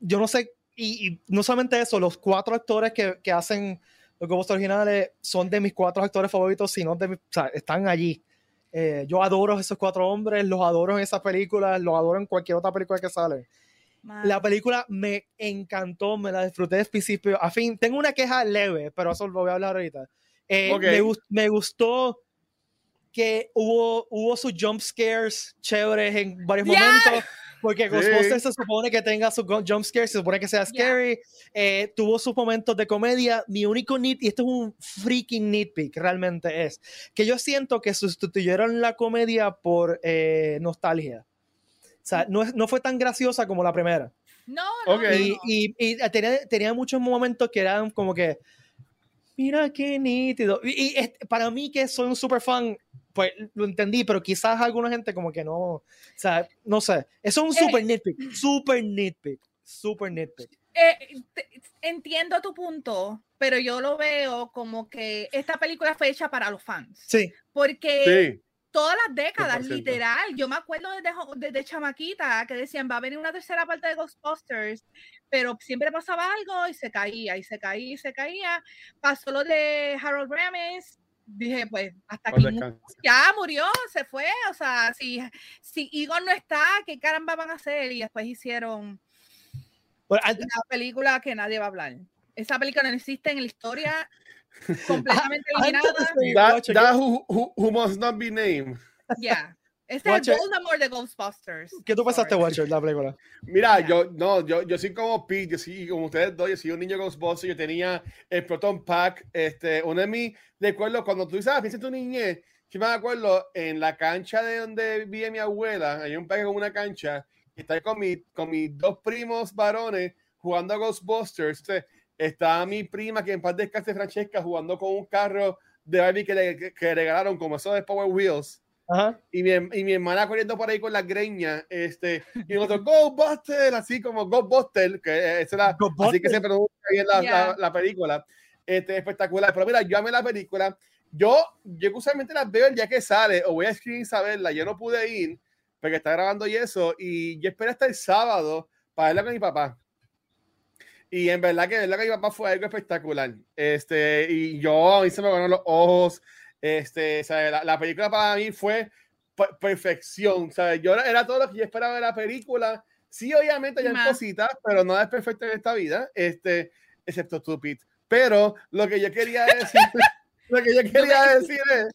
A: yo no sé, y, y no solamente eso, los cuatro actores que, que hacen los Ghosts originales son de mis cuatro actores favoritos, sino de mis, o sea, están allí. Eh, yo adoro a esos cuatro hombres, los adoro en esa película, los adoro en cualquier otra película que sale.
B: Man.
A: La película me encantó, me la disfruté de principio a fin. Tengo una queja leve, pero eso lo voy a hablar ahorita. Eh,
C: Ok.
A: me, gus- me gustó que hubo, hubo sus jump scares chéveres en varios
B: Ya.
A: momentos. Porque
C: Sí.
A: Ghostbusters se supone que tenga sus gu- jump scares, se supone que sea scary. eh, tuvo sus momentos de comedia. Mi único nit, y esto es un freaking nitpick, realmente es, que yo siento que sustituyeron la comedia por eh, nostalgia. O sea, no, es- no fue tan graciosa como la primera.
B: No, no,
C: Ok.
B: no,
A: Y, y- y tenía, tenía muchos momentos que eran como que, mira qué nítido. Y, y es- para mí que soy un super fan, pues lo entendí, pero quizás alguna gente como que no, o sea, no sé. Eso es un
B: Eh.
A: super nitpick, super nitpick, super nitpick.
B: Eh, te- entiendo tu punto, pero yo lo veo como que esta película fue hecha para los fans.
A: Sí,
B: Porque
C: Sí.
B: todas las décadas,
C: 100%.
B: literal. Yo me acuerdo desde, desde chamaquita que decían va a venir una tercera parte de Ghostbusters, pero siempre pasaba algo y se caía, y se caía, y se caía. Pasó lo de Harold Ramis. Dije, pues, hasta aquí ya murió, se fue. O sea, si, si Igor no está, ¿qué caramba van a hacer? Y después hicieron
A: Bueno, an-
B: la película que nadie va a hablar. Esa película no existe en la historia, completamente
A: antes de
B: eliminada.
A: Watcher,
C: that who, who, who must not be named.
B: Ya. Este
A: Watcher.
B: es el Voldemort de Ghostbusters.
A: ¿qué tú pensaste,
B: Sorry.
A: Watcher, la película?
C: Mira, yo no, yo, yo soy como Pete, yo soy como ustedes dos, yo soy un niño Ghostbuster, yo tenía el Proton Pack, este, uno de mis recuerdos, cuando tú sabes, piensa en tu niñez, yo me acuerdo en la cancha de donde vivía mi abuela, hay un parque con una cancha, y estaba con, mi, con mis dos primos varones jugando a Ghostbusters, estaba mi prima, que en paz descanse Francesca, jugando con un carro de Barbie que le, que, que regalaron, como eso de Power Wheels,
A: Ajá.
C: y mi, y mi hermana corriendo por ahí con la greña, este, y nosotros, Go Buster, así como Go Buster, que esa era,
A: Go
C: así que se pronuncia ahí en la,
B: Ya.
C: la, la película, este, espectacular, pero mira, yo amé la película, yo, yo usualmente las veo el día que sale, o voy a screen a verla, yo no pude ir, porque está grabando y eso, y yo esperé hasta el sábado para verla con mi papá. Y en verdad que verla con mi papá fue algo espectacular. Este, y yo, a mí se me ganaron los ojos. Este, sea, la, la película para mí fue per- perfección. Sea, yo era, era todo lo que yo esperaba de la película. Sí, obviamente hay cositas, pero nada es perfecto en esta vida, este, excepto Stupid. Pero lo que yo quería decir, lo que yo quería decir es,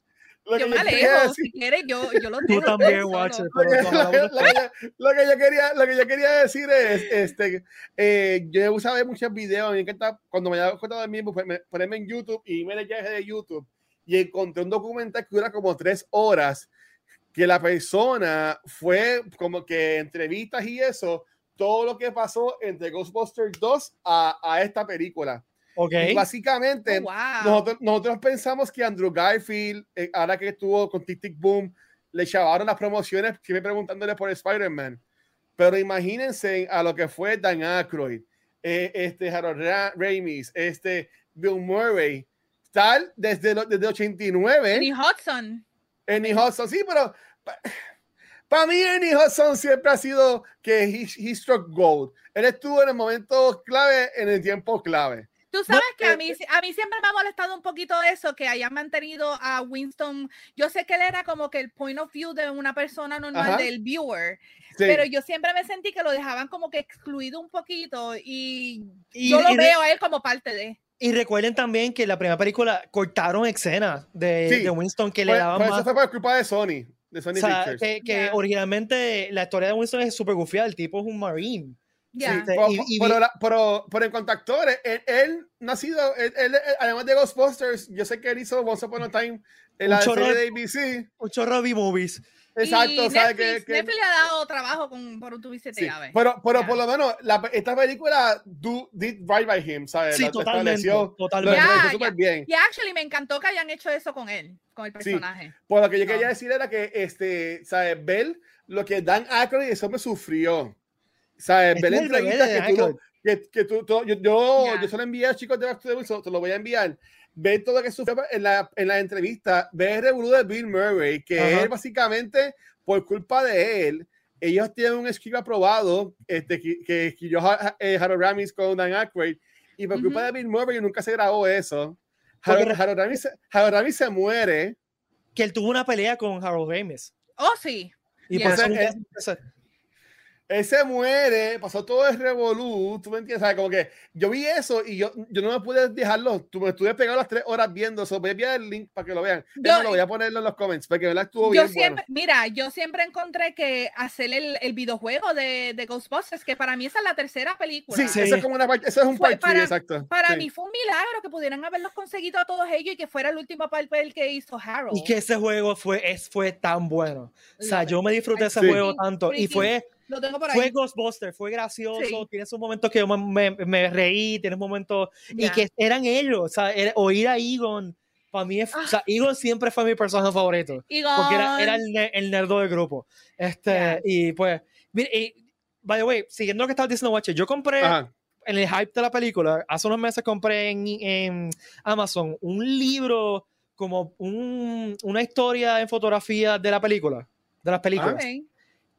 C: lo
B: Yo
C: que
B: me
C: yo
B: alejo,
C: decir
B: si quieres, yo, yo lo
A: Tú
B: tengo
A: también,
B: solo.
A: Watcher,
C: lo
A: tú
C: lo lo que- yo quería, lo que yo quería decir es, este, eh, yo usaba muchos videos, a mí me encanta, cuando me daba cuenta de mí, pues, me- ponerme en YouTube y me leía de YouTube y encontré un documental que dura como tres horas, que la persona fue como que entrevistas y eso, todo lo que pasó entre Ghostbusters 2 a, a esta película.
A: Ok.
C: Y básicamente,
B: Oh, wow.
C: nosotros, nosotros pensamos que Andrew Garfield, eh, ahora que estuvo con Tic Tic Boom, le chavaron las promociones, siempre preguntándole por Spider-Man. Pero imagínense a lo que fue Dan Aykroyd, eh, este Harold Ra Ramis, este Bill Murray, tal desde, desde 89.
B: Ernie Hudson.
C: Ernie Hudson, sí, pero para mí Ernie Hudson siempre ha sido que he, he struck gold. Él estuvo en el momento clave, en el tiempo clave.
B: Tú sabes que
C: eh,
B: a mí, a mí siempre me ha molestado un poquito eso, que hayan mantenido a Winston. Yo sé que él era como que el point of view de una persona normal,
C: Ajá.
B: del viewer,
C: Sí.
B: pero yo siempre me sentí que lo dejaban como que excluido un poquito y,
A: Y-
B: yo lo
A: y
B: veo a él como parte de.
A: Y recuerden también que en la primera película cortaron escenas de,
C: Sí.
A: de Winston que le
C: Pues-
A: daban
C: pues
A: más.
C: Eso fue por culpa de Sony, de Sony
A: o sea,
C: Pictures.
A: que, que
B: Ya.
A: originalmente la historia de Winston es súper gufiada. El tipo es un marine.
B: Ya.
A: Este,
C: Pero,
A: y- y
C: pero, la- pero- pero en cuanto a actores, él, él no ha sido, él- él- él- además de Ghostbusters, yo sé que él hizo Once Upon a Time en la
A: chorro
C: serie
A: de-
C: de ABC.
A: un chorro de B-movies.
C: Exacto,
B: y
C: ¿sabes
B: Netflix,
C: que,
B: Netflix le ha dado trabajo con, por un tubice
C: Sí, pero, pero por lo menos la, esta película do, did right by him, ¿sabes?
A: Sí,
C: Lo
A: totalmente. totalmente.
B: Ya.
C: súper bien.
B: Y actually me encantó que hayan hecho eso con él, con el
C: Sí.
B: personaje.
C: Por lo que yo
B: No.
C: quería decir era que, este, ¿sabes? Ver lo que Dan Aykroyd eso me sufrió. ¿Sabes? Ver la
A: es el bebé
C: entrevista
A: de
C: que tú, que, que tú, tú- yo, yo, yo se lo envié a chicos de Back to the Woods, te lo voy a enviar. Ver todo lo que sufrió en la, en la entrevista, ver el revolú de Bill Murray, que
A: Ajá.
C: es básicamente por culpa de él. Ellos tienen un script aprobado este, que, Ha- eh, Harold Ramis con Dan Aykroyd, y por culpa
B: Ujú.
C: de Bill Murray nunca se grabó eso.
A: Porque
C: Harold, Harold Ramis, Harold Ramis se muere.
A: Que él tuvo una pelea con Harold Ramis.
B: Oh, sí.
A: Y
B: Ya.
A: por eso-
C: él se muere, pasó todo el revolú, tú me entiendes, ¿sabes? Como que yo vi eso y yo, yo no me pude dejarlo, tú me estuve pegado las tres horas viendo eso, voy a enviar el link para que lo vean,
B: Yo-
C: más, lo voy a ponerlo en los comments, porque verdad estuvo
B: Yo
C: bien
B: siempre,
C: bueno.
B: mira, yo siempre encontré que hacer el, el videojuego de, de Ghostbusters, que para mí esa es la tercera película.
C: Sí,
A: Sí.
C: eso es como una parte, eso es un
B: Fue
C: part exacto.
B: Para
C: sí.
B: mí fue un milagro que pudieran haberlos conseguido a todos ellos y que fuera el último papel que hizo Harold.
A: Y que ese juego fue, es, fue tan bueno. O sea, yo me disfruté
B: I
A: ese
C: Sí.
A: juego tanto. Y fue,
B: Lo tengo por ahí.
A: fue Ghostbuster, fue gracioso.
B: Sí.
A: Tiene sus momentos que yo me, me- me reí, tiene momentos. Y
B: Ya.
A: que eran ellos. O sea, era- oír a Egon. Para mí, es, o sea, Egon siempre fue mi personaje favorito.
B: Egon.
A: Porque era, era el, el nerdo del grupo. Este,
B: Ya.
A: Y pues, mire, y, by the way, siguiendo lo que estaba diciendo, Watcher, yo compré
C: Ajá.
A: en el hype de la película, hace unos meses compré en, en Amazon un libro como un- una historia en fotografía de la película, de las películas.
B: Ok.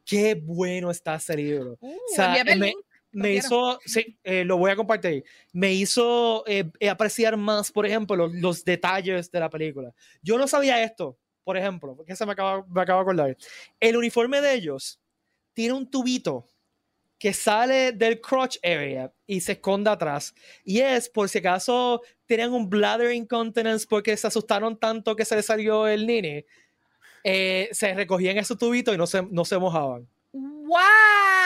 A: Qué bueno está ese libro.
B: Uh,
A: sea,
B: envíame el
A: me- hizo, sí, eh, lo voy a compartir, me hizo eh, eh, apreciar más, por ejemplo, los, los detalles de la película. Yo no sabía esto, por ejemplo, porque se me acaba, me acabo de acordar. El uniforme de ellos tiene un tubito que sale del crotch area y se esconde atrás. Y es por si acaso tenían un bladder incontinence porque se asustaron tanto que se les salió el nene. Eh, se recogían esos tubitos y no se, no se mojaban.
B: ¡Wow!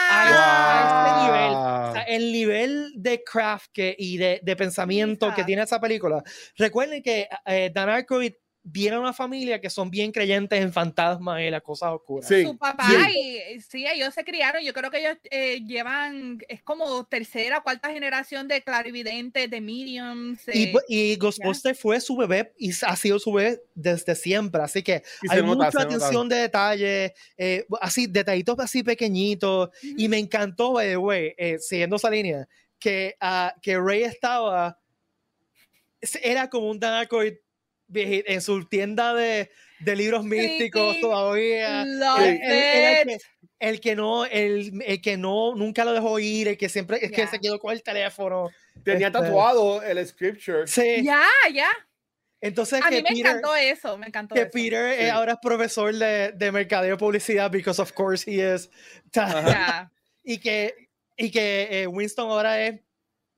A: a ese nivel. O sea, el nivel de craft que, y de, de pensamiento que tiene esa película. Recuerden que eh, Dan Aykroyd viene una familia que son bien creyentes en fantasmas y las cosas oscuras.
C: Sí.
B: Su papá
C: sí.
B: y sí, ellos se criaron. Yo creo que ellos eh, llevan, es como tercera, cuarta generación de clarividentes, de mediums.
A: Y,
B: eh,
A: y Ghostbusters fue su bebé y ha sido su bebé desde siempre. Así que
C: Y
A: hay
C: nota,
A: mucha
C: nota.
A: atención de detalle, eh, así, detallitos así pequeñitos. Y
B: ujú.
A: me encantó, by the way, eh, siguiendo esa línea, que, ah, que Ray estaba, es- era como un Dan Aykroyd vieji- en su tienda de, de libros místicos
B: Sí.
A: todavía. El
B: it.
A: que, el que no, el, el que no, nunca lo dejó ir, el que siempre, es que se quedó con el teléfono.
C: Tenía
A: Este-
C: tatuado el scripture.
A: Sí.
B: Ya, ya.
A: Entonces
B: A
A: que
B: mí me
A: Peter,
B: encantó eso, me encantó
A: que
B: eso.
A: Peter eh,
C: Sí.
A: ahora es profesor de, de mercadeo y publicidad, because of course he is. Y que, y que eh, Winston ahora es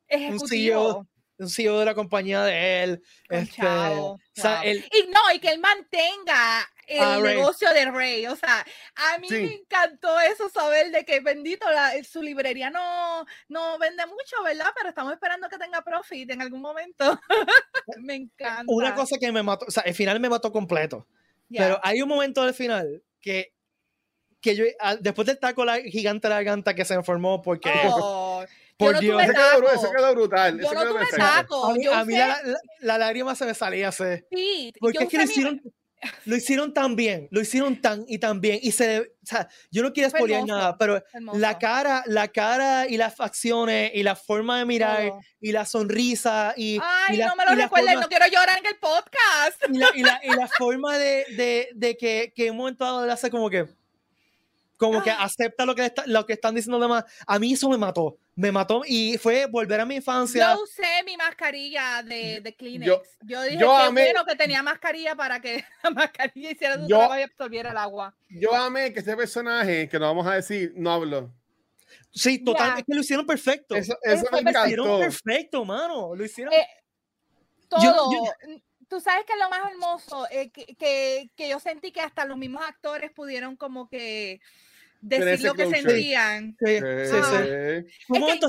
B: Ejecutivo.
A: un CEO de la compañía de él. este,
B: chavo,
A: o sea,
B: wow.
A: él-
B: Y no, y que él mantenga el
A: Ah,
B: negocio de Rey. O sea, a mí
C: Sí.
B: me encantó eso, saber de que bendito, la- su librería no, no vende mucho, ¿verdad? Pero estamos esperando que tenga profit en algún momento. me encanta.
A: una cosa que me mató, o sea, el final me mató completo.
B: Ya.
A: Pero hay un momento del final que, que yo, después del taco la, gigante de la garganta que se me formó, porque
B: Oh,
A: por
B: yo no
A: Dios.
C: Eso quedó, brutal.
B: Yo no tuve taco.
A: a mí,
B: yo
A: a mí
B: usé-
A: la, la, la lágrima se me salía así.
B: sí,
A: Porque es que lo
B: mi-
A: hicieron, lo hicieron tan bien, lo hicieron tan y tan bien. Y se, o sea, yo no quiero
B: hermoso,
A: nada, pero
B: hermoso.
A: la cara, la cara y las facciones y la forma de mirar y la sonrisa y,
B: Ay,
A: y la,
B: no me lo
A: forma-
B: no quiero llorar en el podcast.
A: y la, y la, y la forma de, de, de que, que en un momento dado él hace como que como que acepta lo que, está- lo que están diciendo los demás. A mí eso me mató. Me mató y fue volver a mi infancia.
B: Yo usé mi mascarilla de, de Kleenex.
C: Yo-
B: Yo, dije
C: yo
B: que
C: amé-
B: bueno que tenía mascarilla para que la mascarilla hiciera su
C: Yo-
B: trabajo y absorbiera el agua.
C: Yo amé que este personaje, que no vamos a decir, no habló.
A: Sí, total. Es que lo hicieron perfecto.
C: Eso, me
A: lo hicieron
C: encantó.
A: perfecto, mano. Lo hicieron.
B: Eh, Todo.
A: yo-
B: Tú sabes que lo más hermoso, eh, que, que, que yo sentí que hasta los mismos actores pudieron como que decir lo que sentían.
A: Sí, sí.
B: Ah.
C: sí.
A: Un
B: que-
A: momento,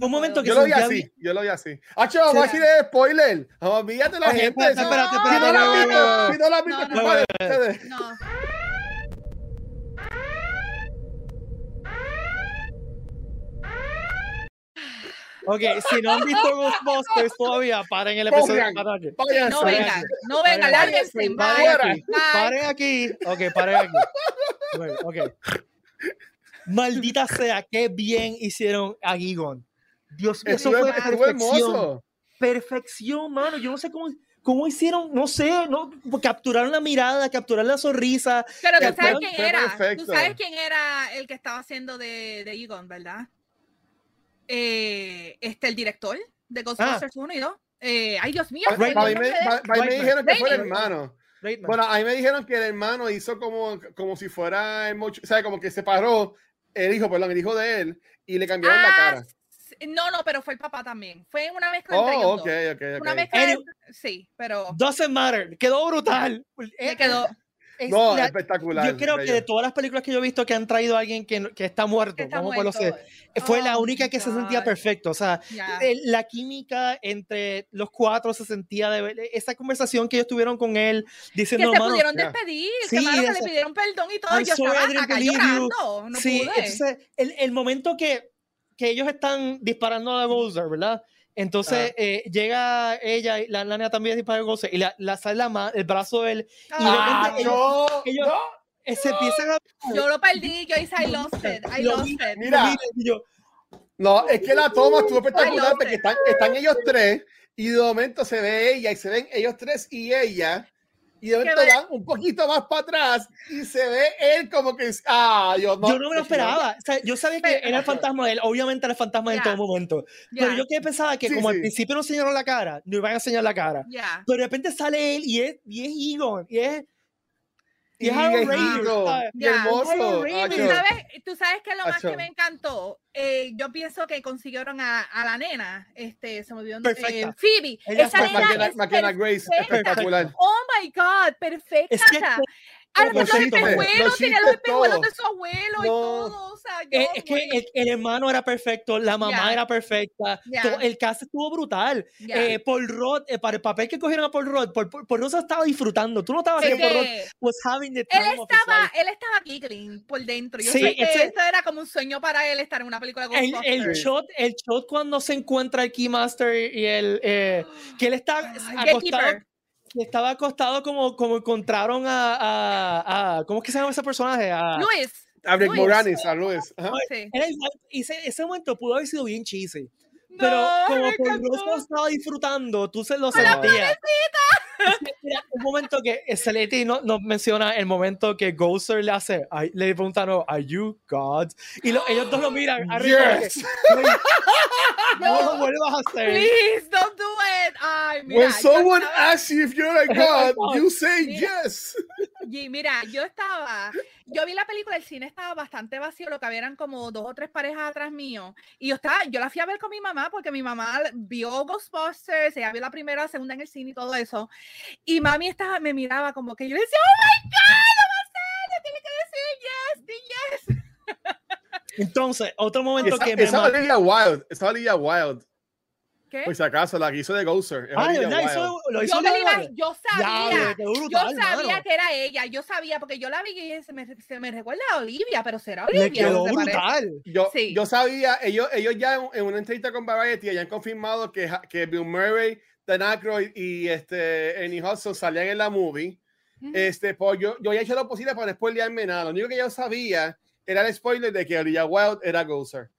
A: un momento que
C: Yo lo vi así, yo lo vi así. Hacho, vamos a decir de spoiler. Vamos, olvídate la gente.
A: espérate, espérate.
C: No.
A: Ok, si no han visto Ghostbusters todavía, paren el episodio. Paren aquí.
C: Váyanse.
B: No vengan, no vengan,
A: Paren
B: lárguense.
A: Paren paren aquí. Ok, paren aquí. Ok. Maldita sea, qué bien hicieron a Gigon. Dios mío, eso fue perfección.
C: hermoso.
A: Perfección, mano. Yo no sé cómo, cómo hicieron, no sé, no, capturaron la mirada, capturaron la sonrisa.
B: Pero tú sabes quién era.
C: perfecto.
B: Tú sabes quién era el que estaba haciendo de, de Egon, ¿verdad? Eh, este, el director de Ghostbusters 1 y 2. Eh, ay, Dios mío.
C: A- mí me, dijeron que fue el hermano. Bueno, a mí me dijeron que el hermano hizo como, como si fuera el mocho, o sea, como que separó el hijo, perdón, el hijo de él y le cambiaron la
B: Ah,
C: cara.
B: No, no, pero fue el papá también. Fue una mezcla entre
C: Oh,
B: ellos dos.
C: ok,
B: Una mezcla de-
A: Anyway.
B: Sí, pero
A: Doesn't matter. Quedó brutal.
B: me quedó.
A: Es
C: No,
A: la-
C: espectacular.
A: yo creo que de todas las películas que yo he visto que han traído a alguien que, que está muerto,
B: que está
A: vamos a ponerlo así,
B: muerto.
A: fue la
B: Oh,
A: única que se sentía
B: God.
A: perfecto. O sea,
B: Ya.
A: eh, la química entre los cuatro se sentía de esa conversación que ellos tuvieron con él
B: Que
A: diciendo,
B: se
A: mano,
B: pudieron
C: ya.
B: despedir,
A: Sí,
B: que, mano, que le pidieron perdón y todo.
A: I'm
B: yo estaba acá llorando. No
A: sí,
B: pude.
A: entonces el, el momento que, que ellos están disparando a Gozer, ¿verdad? Entonces eh, llega ella, y la, la nena también dispara a Gozer, y la, la sale la el brazo de él, y
B: Ah,
A: de repente
C: no,
A: ellos-
C: no.
A: eh, se empiezan a...
B: yo lo perdí, yo hice I lost it, I
A: Lo
B: lost it.
C: Mira.
A: y yo,
C: No, es que la toma estuvo espectacular porque están, están ellos tres y de momento se ve ella y se ven ellos tres y ella y de momento
B: ve-
C: dan un poquito más para atrás y se ve él como que ah Dios no,
A: yo no me lo esperaba. O sea, yo sabía que era el fantasma de él, obviamente era el fantasma en
B: Ya.
A: todo momento.
B: Ya,
A: Pero yo que pensaba que
C: Sí,
A: como al
C: sí.
A: principio no enseñaron la cara, no iban a enseñar la cara.
B: ya.
A: Pero de repente sale él y es, y es Egon, y es, ¿sabes?
C: y
B: Ya.
C: hermoso
B: ¿Tú sabes, tú sabes que lo más que
C: Acho.
B: me encantó, Eh, yo pienso que consiguieron a, a la nena, este, se me olvidó, eh, Phoebe.
A: Ella
B: Esa nena
C: McKenna,
B: es
C: McKenna Grace espectacular
B: Oh my God, perfecta.
A: Es que-
B: a lo mejor espejuelos,
C: los
B: tenía los espejuelos de su abuelo y
C: No.
B: todo. O sea, yo,
A: Eh, es que el, el hermano era perfecto, la mamá
B: Ya.
A: era perfecta,
B: Ya.
A: todo- el cast estuvo brutal.
B: ya.
A: Eh, Paul Rudd, eh, para el papel que cogieron a Paul Rudd, Paul, Paul, Paul se estaba disfrutando. Tú no estabas
B: Es
A: que Paul
B: que
A: was having the
B: él
A: time his
B: estaba, él estaba giggling por dentro. Yo
A: Sí,
B: sé que
A: ese-
B: esto era como un sueño para él estar en una película de
A: El, el shot, el shot cuando se encuentra el Keymaster y el eh, que él está acostado,
B: Gatekeeper.
A: Estaba acostado como, como encontraron a, a, a- ¿cómo es que se llama ese personaje? A,
B: Luis.
C: a Rick
B: Luis.
C: Moranis a Luis ajá.
B: Sí.
A: ese, ese momento pudo haber sido bien cheesy. Pero
B: No,
A: como. Rudd lo estaba disfrutando, tú se lo sentías. Un momento que no- nos menciona el momento que Gozer le hace, le preguntan, ¿Are you God? Y lo- ellos dos lo miran arriba.
C: Yes.
A: No lo vuelvas a hacer.
B: Please, don't do it. Ay, mira.
C: When someone asks you if you're like God, you say yes.
B: Y mira, yo estaba, yo vi la película, el cine estaba bastante vacío, lo que había eran como dos o tres parejas atrás mío. Y yo estaba, yo la fui a ver con mi mamá porque mi mamá vio Ghostbusters, ella vio la primera, la segunda en el cine y todo eso. Y mami estaba, me miraba como que yo le decía, oh my God, no va a ser, tiene que decir yes, di yes.
A: Entonces, otro momento
C: Esa,
A: que me
C: esa
A: ma-
C: Olivia Wild, esa Olivia Wild,
B: ¿Qué?
C: por si acaso, la que hizo de Gozer.
A: Ah, verdad, hizo- lo hizo
B: Yo, la yo
A: Ya,
B: sabía,
A: quedó
B: yo
A: brutal,
B: sabía
A: mano.
B: que era ella, yo sabía, porque yo la vi y se me, se me recuerda a Olivia, pero será
A: Le
B: Olivia.
A: quedó
B: ¿se parece?
A: brutal.
C: Yo,
B: Sí.
C: yo sabía, ellos, ellos ya en, en una entrevista con Variety ya han confirmado que, que Bill Murray, Dan Aykroyd y este, Annie Hudson salían en la movie. Este, pues yo, yo había hecho lo posible para no spoilearme nada. Lo único que yo sabía era el spoiler de que Olivia Wilde era Gozer.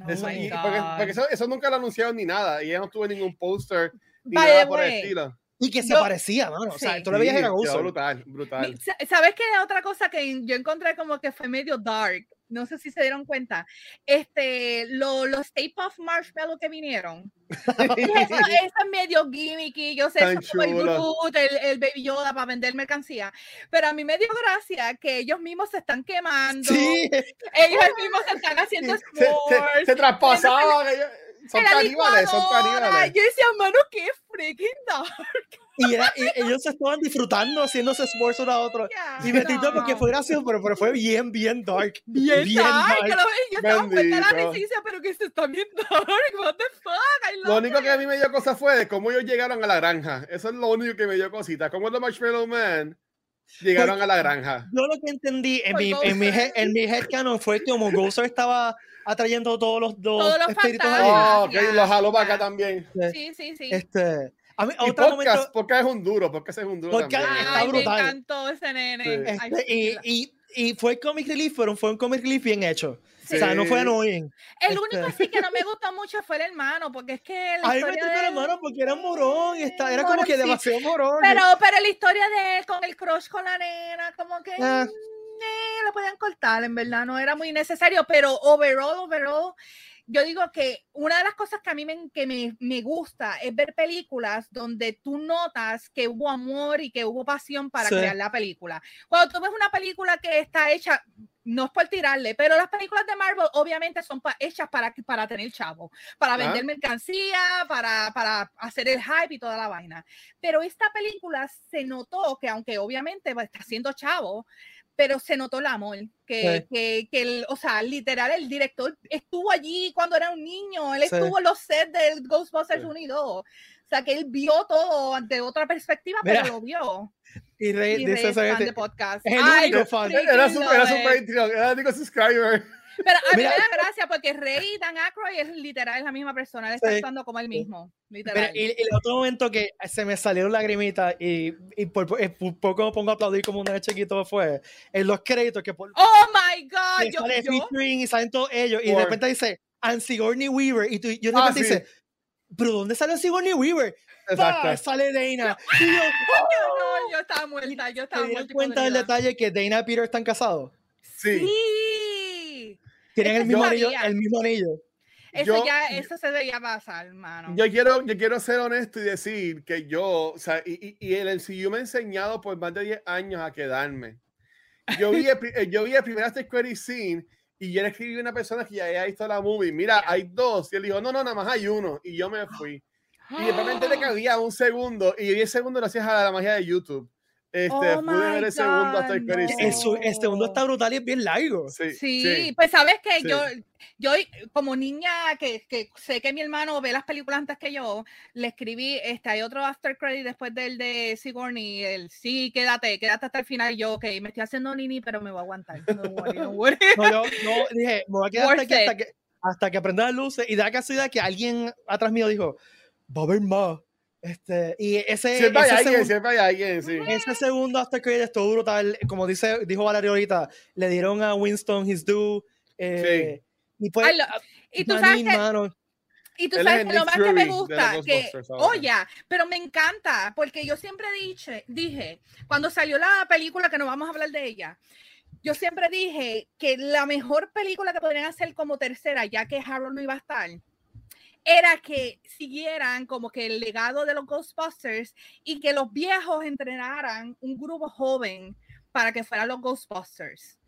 B: Oh
C: Eso, y- porque, porque eso, eso nunca lo anunciaron ni nada. Y ella no tuvo ningún póster ni
B: By
C: nada por el estilo.
A: Y que se
B: Yo-
A: parecía, mano. O sea,
B: Sí.
A: tú le veías
C: Sí, quedó
A: Gozer.
C: brutal, brutal.
B: ¿Sabes qué? Otra cosa que yo encontré como que fue medio dark. No sé si se dieron cuenta. Este, lo- los Stay Puft Marshmallow que vinieron. eso, es medio gimmicky. Yo sé, eso es como el. Groot, el, el Baby Yoda para vender mercancía. Pero a mí me dio gracia que ellos mismos se están quemando.
A: Sí,
B: Ellos mismos se están haciendo
C: se, se,
B: sports.
C: se traspasaban. ellos- Son
B: la
C: caníbales, son caníbales.
B: Yo decía, mano, qué freaking dark.
A: y, era- y ellos se estaban disfrutando, haciéndose esfuerzo uno a otro. Y me tiró porque fue gracioso, pero, pero fue bien, bien dark.
B: Bien, dark. Yo, lo vi, yo estaba la
C: Bendito.
B: y decía, pero que esto está bien dark. What the fuck?
C: Lo único
B: it.
C: que a mí me dio cosa fue de cómo ellos llegaron a la granja. Eso es lo único que me dio cosita. Cómo los Marshmallow Man llegaron a la granja.
A: Yo lo que entendí en
B: Por
A: mi, en mi, head- en mi headcanon fue que como Gozer estaba atrayendo todos los, los
B: Todos los
A: espíritus allí.
C: Oh, ok, los jalo para acá también.
B: Sí, sí, sí.
A: Este, a mí,
C: Y
A: otro
C: podcast,
A: momento,
C: podcast es un duro, podcast es un duro
A: Podcast
C: también.
A: está
B: Ay,
A: brutal.
B: me encantó ese nene.
C: Sí.
B: Ay,
A: este, y, y, y fue comic relief, pero fue un comic relief bien hecho.
B: Sí.
A: O sea, no fue annoying.
B: El
A: este-
B: único sí que no me gustó mucho fue el hermano, porque es que la
A: A mí me
B: historia
A: entiendo
B: de
A: la
B: él-
A: mano porque era morón y está, era como
B: Morón,
A: que
B: sí.
A: demasiado morón.
B: Pero, pero la historia de él con el crush con la nena, como que
A: Ah.
B: Eh, lo podían cortar, en verdad, no era muy necesario, pero overall, overall, yo digo que una de las cosas que a mí me, que me, me gusta es ver películas donde tú notas que hubo amor y que hubo pasión para
A: Sí.
B: crear la película. Cuando tú ves una película que está hecha, no es por tirarle, pero las películas de Marvel obviamente son pa- hechas para, para tener chavo, para
C: Ah.
B: vender mercancía, para, para hacer el hype y toda la vaina. Pero esta película se notó que, aunque obviamente pues, está siendo chavo, pero se notó el amor, que,
A: Sí.
B: que, que el, o sea, literal, el director estuvo allí cuando era un niño, él
A: Sí.
B: estuvo en los sets del Ghostbusters
C: Sí.
B: 1 y 2, o sea, que él vio todo de otra perspectiva,
A: Mira,
B: pero lo vio.
A: Y Rey
B: Y
A: dice
B: Rey es fan de podcast.
A: el
B: Ay,
A: único fan.
C: Era era el único subscriber.
B: Pero a mí
A: Mira.
B: me da gracia porque Rey y Dan Aykroyd es literal, es la misma persona, él está
A: Sí.
B: actuando como él mismo,
A: Mira,
B: literal.
A: y, y el otro momento que se me salieron lagrimitas y, y por, por- eh, por poco me pongo a aplaudir como un chiquito fue en los créditos que por
B: Oh my God,
A: que
B: yo,
A: sale
B: yo-
A: featuring y salen todos ellos y de
C: Por-
A: repente dice and Sigourney Weaver y tú, yo de
C: Ah,
A: repente
C: sí.
A: dice pero ¿dónde sale Sigourney Weaver? ¡Pah!
C: Exacto.
A: sale Dana y yo
B: yo no, yo estaba muerta, yo
A: ¿te
B: estaba
A: dieron
B: muerta. y
A: cuenta del
B: podrida.
A: detalle que Dana y Peter están casados?
C: Sí.
B: Sí.
A: Tienen el mismo anillo el mismo anillo
B: Eso
C: Yo-
B: ya, eso se debería pasar, hermano.
C: Yo quiero, yo quiero ser honesto y decir que yo, o sea, y, y, y el MCU me ha enseñado por más de 10 años a quedarme. Yo vi el, yo vi el primer After Credit Scene y yo le escribí a una persona que ya había visto la movie. Mira, hay dos. Y él dijo, no, no, nada más hay uno. Y yo me fui. Y después me enteré que había un segundo. Y el segundo gracias a la magia de YouTube. Este,
B: Oh
C: pude ver el segundo
B: God,
C: Credit
B: no.
C: Scene.
A: el, el segundo está brutal y es bien largo
C: Sí,
B: Sí, pues sabes que
C: sí.
B: yo, yo como niña que, que sé que mi hermano ve las películas antes que yo, le escribí, este, hay otro after credit después del de Sigourney, el sí, quédate, quédate hasta el final, y yo, ok, me estoy haciendo nini, pero me voy a aguantar, no worry, no worry.
A: no, yo dije me voy a quedar hasta aquí hasta que hasta que prenda las luces y da la casualidad que alguien atrás mío dijo va a haber más este y ese,
C: Siempre hay
A: ese
C: alguien,
A: segundo-
C: siempre hay alguien, sí.
A: Ese segundo after credit estuvo brutal. Como dice, dijo Valerio ahorita, le dieron a Winston his due. eh, Y pues,
B: y tú sabes
A: mano,
B: y tú
C: Él
B: sabes que lo más que me gusta, que, oh ya, pero me encanta, porque yo siempre dije, dije, cuando salió la película, que no vamos a hablar de ella, yo siempre dije que la mejor película que podrían hacer como tercera, ya que Harold no iba a estar, era que siguieran como que el legado de los Ghostbusters y que los viejos entrenaran un grupo joven para que fueran los Ghostbusters.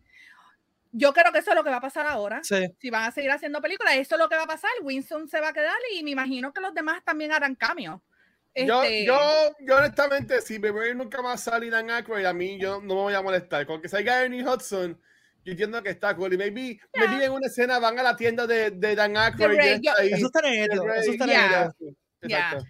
B: Yo creo que eso es lo que va a pasar ahora
A: sí.
B: si van a seguir haciendo películas, eso es lo que va a pasar. Winston se va a quedar y me imagino que los demás también harán cambios.
C: Yo,
B: Este,
C: yo, yo honestamente, si Beverly nunca más sale Dan Aykroyd, a mí yo no me voy a molestar. Con que salga Ernie Hudson, yo entiendo que está cool. Y maybe,
B: Yeah.
C: maybe en una escena van a la tienda de, de Dan Aykroyd. y
B: Ray,
C: está
B: yo-
C: ahí.
A: Eso está neto. Eso está
B: Yeah.
C: Exacto.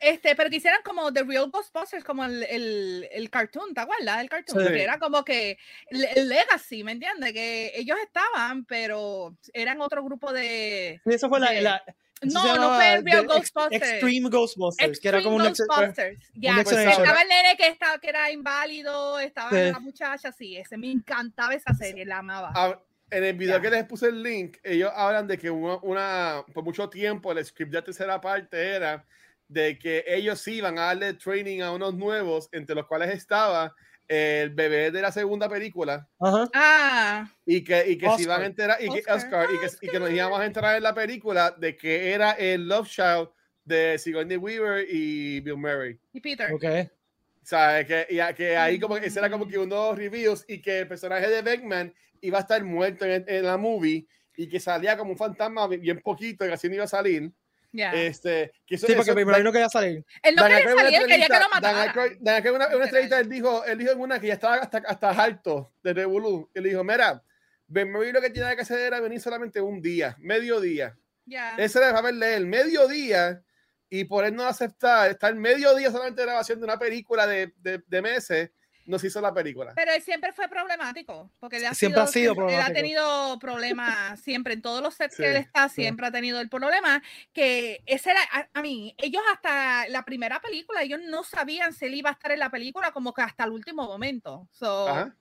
B: este, pero que hicieran como The Real Ghostbusters, como el, el, el cartoon, ¿te acuerdas del cartoon?
A: Sí.
B: Que era como que el, el Legacy, ¿me entiendes? Que ellos estaban, pero eran otro grupo de...
A: Sí, eso fue la.
B: de-
A: la- eso
B: No, no fue el Real Ghostbusters.
A: Extreme Ghostbusters, que era como un.
B: Ghostbusters. Ya, que
A: Generation.
B: estaba el nene que, estaba, que era inválido, estaba
A: Sí.
B: la muchacha, sí, ese me encantaba esa serie, la amaba.
C: Ah, en el video
B: Ya.
C: que les puse el link, ellos hablan de que una, una- por mucho tiempo el script de tercera parte era de que ellos iban a darle training a unos nuevos, entre los cuales estaba el bebé de la segunda película,
A: Ajá.
B: Ah,
C: y que, y que se
A: Oscar.
C: iban a enterar, y que,
B: Oscar.
C: Oscar, y, que, y que nos íbamos a enterar en la película de que era el Love Child de Sigourney Weaver y Bill Murray.
B: y Peter.
A: Ok.
C: O sea, que, y a- que ahí como que ese era como que unos reviews y que el personaje de Beckman iba a estar muerto en, en la movie y que salía como un fantasma bien- bien poquito y así no iba a salir.
B: Ya.
C: Este, que eso,
A: Sí, porque
C: eso-
A: primero
C: Dan-
A: no quería salir.
B: Él no
C: Dan
B: quería salir,
C: una
B: él quería que lo
C: entrevista- Dan. Aykroyd- una, una entrevista él dijo, él dijo en una que ya estaba hasta, hasta harto de Revolú. Él dijo, mira, Ben Murray lo que tenía que hacer era venir solamente un día, medio día.
B: Ya.
C: Ese era para verle el mediodía y por él no aceptar estar medio día solamente de grabación de una película de, de, de meses no se hizo la película.
B: Pero él siempre fue problemático, porque él ha,
A: Siempre ha
B: sido,
A: sido
B: Él ha
A: problemático.
B: tenido problemas siempre, en todos los sets
C: Sí,
B: que él está,
C: sí.
B: siempre ha tenido el problema, que ese era, a, a mí, ellos hasta la primera película, ellos no sabían si él iba a estar en la película como que hasta el último momento. So,
C: Ajá.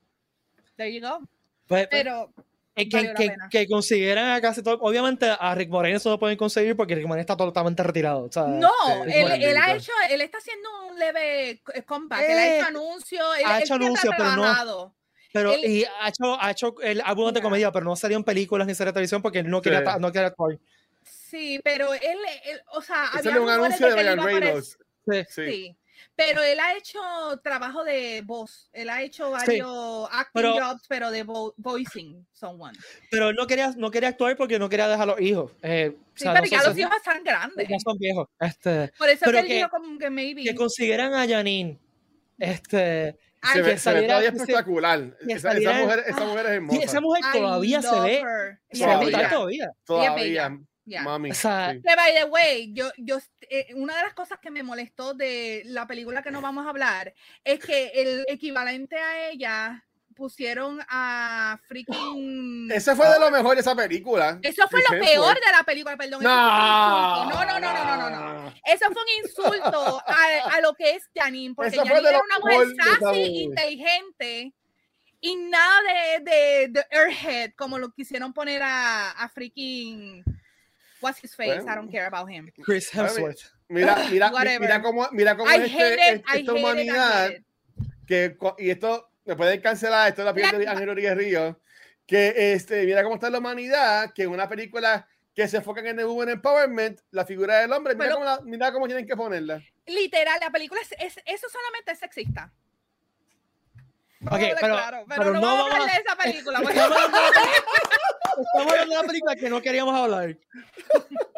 B: there you go.
A: Pues,
B: Pero,
A: eh, que, que,
B: pena.
A: que consiguieran a casi todo. Obviamente a Rick Moranis eso lo pueden conseguir porque Rick Moranis está totalmente retirado. o sea,
B: no, él, ha hecho, él está haciendo un leve c- comeback, él ha
A: Eh,
B: hecho anuncios, él,
A: ha
B: él
A: hecho anuncios, pero no-
B: trabajado.
A: Pero
B: él-
A: y ha hecho, ha hecho el álbum de comedia, pero no salían películas ni series de televisión porque él no quería,
C: Sí.
A: no quería actuar.
B: Sí, pero él, él o sea, había
C: un anuncio de
B: él
C: Ryan Reynolds.
A: Sí.
C: Sí.
B: Sí. Pero él ha hecho trabajo de voz. Él ha hecho varios acting
A: pero-
B: jobs, pero de vo- voicing someone.
A: Pero él no quería, no quería actuar porque no quería dejar a los hijos. Eh, o
B: Sí,
A: sea,
B: pero
A: no
B: ya
A: sé,
B: los
A: se-
B: hijos están grandes.
A: ya son viejos. Este,
B: Por eso
A: pero
B: que él
A: que-
B: dijo como que maybe.
A: que consiguieran a Janine. Este,
B: Ay,
C: Se
A: que
C: ve, se ve todavía espectacular.
A: que
C: Esa, esa mujer, esa mujer es hermosa.
A: esa mujer
B: I
A: todavía se
B: love
A: ve.
B: her.
A: Se ve
C: Todavía.
A: todavía.
C: Todavía.
A: O
C: Mami.
A: sea,
C: sí.
B: Que, by the way, yo, yo, eh, una de las cosas que me molestó de la película que no vamos a hablar es que el equivalente a ella pusieron a freaking.
C: Ese fue de lo mejor de esa película.
B: Eso fue lo peor de la película, perdón.
C: No.
B: No, no, no, no, no, no, no. Eso fue un insulto a, a lo que es Janine, porque
C: Eso
B: Janine era una mujer sassy, inteligente y nada de, de, de Airhead, como lo quisieron poner a, a freaking. What's his face? I
C: Bueno.
B: don't care about him.
A: Chris Hemsworth.
C: Mira, mira,
B: Whatever.
C: mira cómo, mira cómo
B: I
C: es
B: hate
C: este-
B: it,
C: este-
B: I
C: esta
B: hate it, I
C: humanidad
B: hate it.
C: que y esto me pueden cancelar esto es la piel de Ángel Rodríguez Ríos que este mira cómo está la humanidad que en una película que se enfocan en el women empowerment la figura del hombre mira,
B: Pero-
C: cómo, la- mira cómo tienen que ponerla
B: Literal, la película es, es- eso solamente es sexista.
A: Ok,
B: hablar
A: pero-
B: claro, pero,
A: pero
B: no,
A: no
B: vamos a
A: vamos a-
B: hablar de esa película.
A: Estamos hablando de la película- que no queríamos hablar.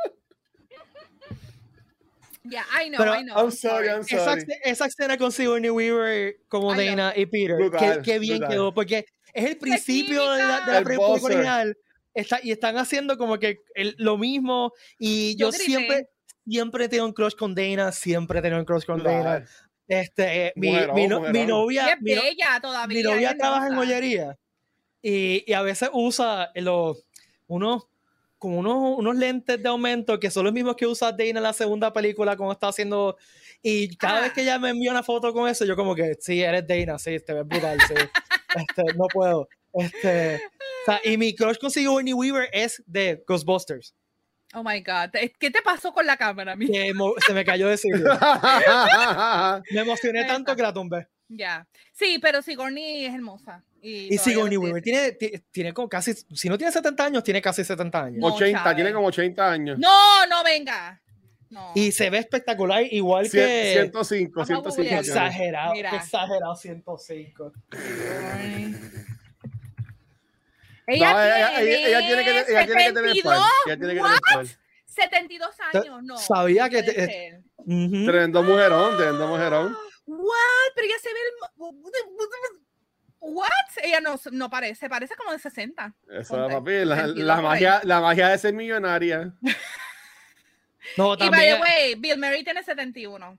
B: Yeah, I know,
A: Pero-
B: I know.
C: I'm sorry I'm
A: Esa,
C: sorry
A: escena- esa escena con Sigourney Weaver como Dana y Peter,
C: Brutal,
A: qué, qué bien
C: brutal.
A: quedó, porque es el principio de la, de la
C: El
A: película
C: buzzer.
A: original está, y están haciendo como que el- lo mismo y yo,
B: Yo
A: siempre siempre he tenido un crush con Dana, siempre he tenido un crush con Dana. Este, eh, mi,
C: Mujerón,
A: mi no- mi novia,
B: es
A: mi,
B: bella todavía.
A: mi novia trabaja en joyería y, y a veces usa los unos como unos, unos lentes de aumento que son los mismos que usa Dana en la segunda película cuando está haciendo y cada
B: Ah.
A: vez que ella me envía una foto con eso yo como que sí eres Dana sí te ves brutal sí este, no puedo este o sea, y mi crush con Sigourney Weaver es de Ghostbusters
B: Oh my God. ¿Qué te pasó con la cámara,
A: que se me cayó de sitio me emocioné tanto que la tumbé
B: Ya. Sí, pero Sigourney es hermosa. Y,
A: y Sigourney Weaver
B: tiene.
A: tiene, ti- tiene como casi si no tiene 70 años tiene casi 70 años
B: No,
C: 80
B: Chávez.
C: tiene como 80 años
B: No, no venga. No.
A: Y se ve espectacular, igual
C: Cien-
A: que
C: 105
B: Vamos a
C: 105
B: googlearlo.
C: tiene.
A: exagerado,
B: Mira.
A: exagerado 105.
B: Ella,
C: No, ella,
B: tiene
C: ella- ella tiene que, ella tiene que tener
B: 72.
C: par. Ella tiene que tener
B: What?
C: par.
B: 72 años, no.
A: Sabía que te-
B: ser.
A: Ujú.
C: Tremendo mujerón, tremendo mujerón.
B: What? Pero ella se ve el... What? Ella no, no parece, parece como de 60.
C: Eso, papi, la,
B: 22
C: la magia, la magia de ser millonaria.
A: No,
B: Y by the
A: también.
B: way, Bill Murray tiene 71.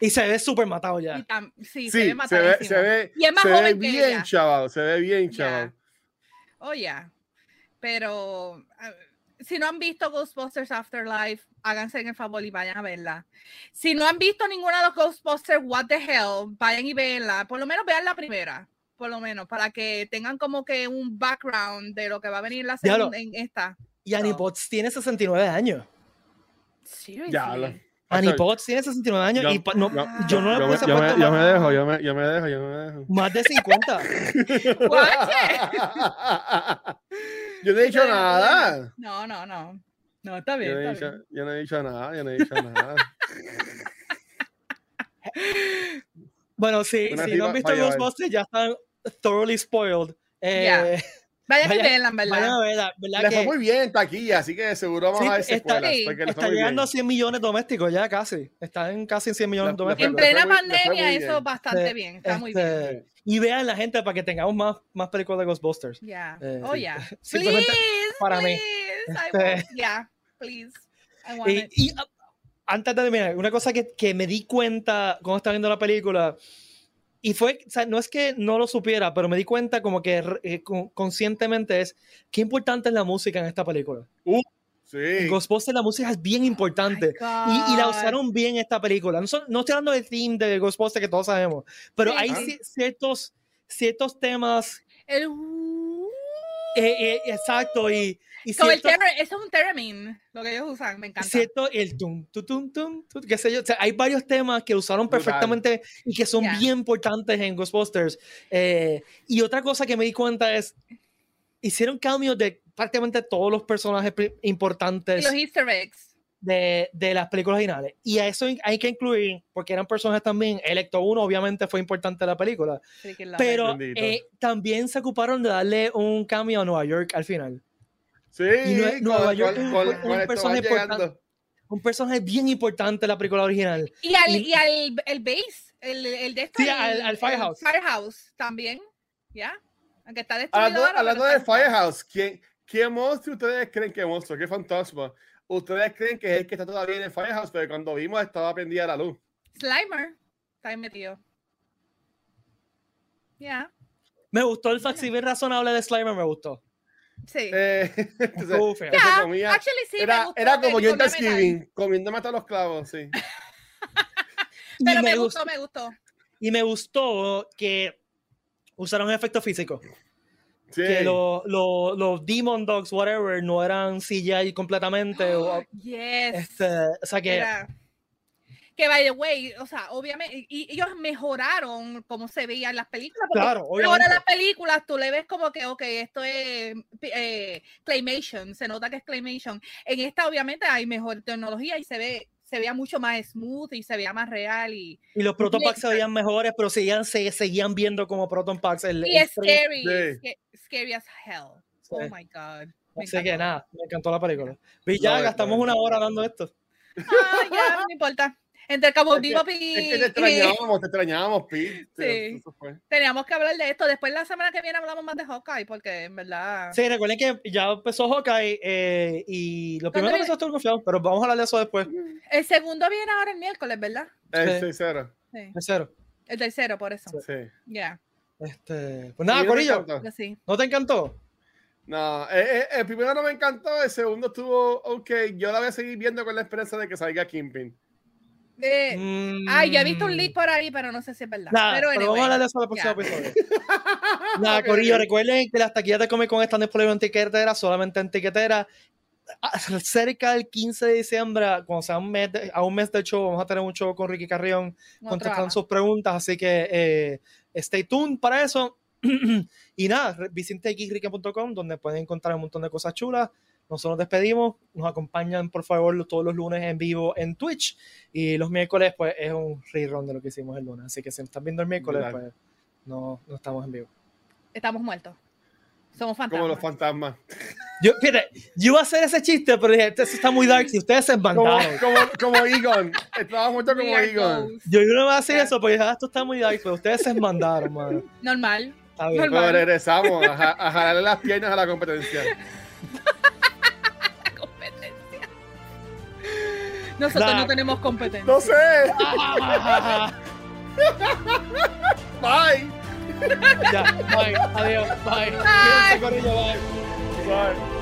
A: Y se ve súper matado
B: Y
A: ya.
B: tam- sí, se ve
C: Sí, se ve,
B: matadísimo.
C: se ve,
B: Y es más
C: se ve
B: joven que
C: bien,
B: ella.
C: chaval. Se ve bien, chaval.
B: Oh, yeah. Pero ah, si no han visto Ghostbusters Afterlife, háganse en el favor y vayan a verla. Si no han visto ninguna de los Ghostbusters, what the hell, vayan y véanla. Por lo menos vean la primera. Por lo menos, para que tengan como que un background de lo que va a venir en la segunda, en esta.
A: Y Annie
B: No.
A: Potts tiene 69 años.
B: Seriously.
C: Ya,
A: Annie
C: Acho,
A: Potts tiene 69 años
C: yo-
A: y no,
C: yo-
A: yo no le puse
C: yo, me, yo me
A: más,
C: dejo, yo me, yo me dejo, yo me dejo.
A: más de 50.
B: What?
C: yo no he dicho nada.
B: No, no, no. No, está bien.
C: Yo no, he dicho,
B: bien.
C: yo no he dicho nada, yo no he dicho nada.
A: Bueno, si,
C: Una
A: si
C: tipa-
A: no han visto. Ghostbusters, ya están thoroughly spoiled. Eh.
B: Vayan y
A: Vayan-
B: véanla, en verdad.
A: Vayan a verla, ¿verdad?
C: Le
A: que
C: fue muy bien en taquilla, así que seguro vamos
A: Sí,
C: a ver
A: está-
C: secuelas.
B: sí,
A: está
C: muy bien.
A: llegando a 100 millones domésticos ya casi. Están casi en 100 millones
C: Le- le
A: domésticos.
B: En plena
C: muy- fue
B: pandemia,
C: muy
B: eso
C: bien.
B: bastante
A: Sí,
B: bien. Está muy
A: este,
B: bien.
A: Y vean la gente para que tengamos más, más películas de Ghostbusters.
B: Ya.
A: eh,
B: oh,
A: sí.
B: ya.
A: Simplemente
B: please,
A: para mí.
B: please. I
A: Este-
B: want- yeah, please. I want
A: Y,
B: it.
A: y, ah, antes de terminar, una cosa que, que me di cuenta cuando estaba viendo la película, y fue, o sea, no es que no lo supiera, pero me di cuenta como que eh, conscientemente es qué importante es la música en esta película.
C: Uh,
A: en
C: sí.
A: Ghostbusters la música es bien importante.
B: Oh
A: Y, y la usaron bien en esta película. No, son- no estoy hablando del theme de Ghostbusters que todos sabemos, pero
B: Sí.
A: hay
C: Ah.
A: ci- ciertos, ciertos temas,
B: El, uh,
A: eh, eh, exacto, y, y
B: como el terror, eso es un theremin, lo que ellos usan, me encanta.
A: cierto, el tum, tum, tum, tum, tum, qué sé yo. O sea, hay varios temas que usaron
C: Brutal.
A: perfectamente y que son
B: Yeah.
A: bien importantes en Ghostbusters. Eh, y otra cosa que me di cuenta es, hicieron cambios de prácticamente todos los personajes pri-
B: Y
A: importantes.
B: los easter eggs.
A: de, de las películas originales. Y a eso in- hay que incluir, porque eran personas también, Electo 1 obviamente fue importante en la película,
B: love
A: pero eh, también se ocuparon de darle un cambio a Nueva York al final.
C: Sí,
A: Nue- Nueva York es un- personaje
C: va llegando.
A: importante. Un personaje bien importante en la película original.
B: Y al,
A: Y-
B: y al el base, el, el de esto,
A: Sí,
B: el-
A: al- Firehouse.
B: Firehouse también, ¿ya? Aunque está destruido
C: Hablando,
B: ahora,
C: hablando
B: pero
C: de
B: está-
C: Firehouse, ¿quién, ¿qué monstruo ustedes creen que es monstruo? ¿Qué fantasma? ¿Ustedes creen que es el que está todavía en el Firehouse? Pero cuando vimos estaba prendida la luz.
B: Slimer está ahí metido. Ya,
A: Me gustó el facsimil razonable de Slimer, me gustó.
B: Sí.
C: Eh, entonces, comía-
B: actually sí, me
C: era,
B: gustó
C: era como yo en. Thanksgiving, comiéndome hasta los clavos, sí.
B: Pero
A: me
B: me
A: gustó-
B: me gustó.
A: Y me gustó que usaron efectos físicos.
C: Sí.
A: Que lo- lo- los Demon Dogs, whatever, no eran CGI completamente. o-
B: yes.
A: este, o sea que
B: Era- Que, by the way, o sea, obviamente, y, y ellos mejoraron cómo se veían las películas.
A: Claro,
B: Ahora
A: obviamente.
B: las películas tú le ves como que, ok, esto es eh, claymation, se nota que es claymation. En esta, obviamente, hay mejor tecnología y se ve se veía mucho más smooth y se veía más real y,
A: Y los Proton Packs se veían mejores, pero seguían, se seguían viendo como Proton Packs. El,
B: y
A: el
B: es scary,
C: Sí.
B: sca- scary as hell.
A: Sí.
B: Oh my god. Me
A: Así que
B: encantó.
A: nada, me encantó la película. Y ya
C: No,
A: gastamos
C: no,
A: una hora hablando de esto.
B: Ah, ya, no importa. Entre Cabo
C: Es que-
B: Bebop y,
C: Es que te
B: y-
C: extrañábamos, te extrañábamos, Pete.
B: Sí.
C: Eso fue.
B: teníamos que hablar de esto. Después la semana que viene hablamos más de Hawkeye, porque en verdad.
A: Sí, recuerden que ya empezó Hawkeye eh, y lo
B: ¿Cuándo
A: primero que estoy estoy confiado, pero vamos a hablar de eso después.
B: El segundo viene ahora el miércoles, ¿verdad?
C: El
A: Sí.
C: 6-0.
B: Sí.
A: De cero.
B: El tercero, por eso.
C: Sí.
B: Ya,
A: Este, pues nada, Corillo. ¿no te encantó?
C: No, eh, eh, el primero no me encantó, el segundo estuvo ok. Yo la voy a seguir viendo con la esperanza de que salga Kingpin.
B: Eh,
A: Mm,
B: Ay, yo he visto un leak por ahí, pero no sé si es verdad.
A: Nada,
B: pero,
A: pero, vamos a
B: anyway,
A: hablar de eso en el próximo episodio. Nada,
C: Ok,
A: Corillo,
C: ok.
A: recuerden que las taquillas de Comic Con están disponibles en tiquetera, solamente en tiquetera. Ah, Cerca del 15 de diciembre, cuando sea un mes, de- a un mes del show, vamos a tener un show con Ricky Carrión contestando sus preguntas, así que eh, stay tuned para eso. y nada, visiten geekrican.com donde pueden encontrar un montón de cosas chulas. Nosotros nos despedimos, nos acompañan por favor todos los lunes en vivo en Twitch y los miércoles pues es un rerun de lo que hicimos el lunes, así que si están viendo el miércoles pues no, no estamos en vivo.
B: Estamos muertos. Somos fantasmas.
C: Como los fantasmas.
A: Yo, fíjate, yo iba a hacer ese chiste, pero dije, este está muy dark si ustedes se
C: Como,
A: embandaron.
C: como, como Egon. Estaba muerto como Egon.
A: Yo no iba a hacer eso porque dije, ah, esto está muy dark, pero ustedes se mandaron, mano.
B: Normal.
A: Está bien.
B: Normal.
C: Pero regresamos a, a jalarle las piernas a la competencia.
B: Nosotros
A: Nah.
B: no tenemos competencia.
C: No sé. Bye.
A: ya, bye, adiós, bye.
B: Bye.
A: Bye.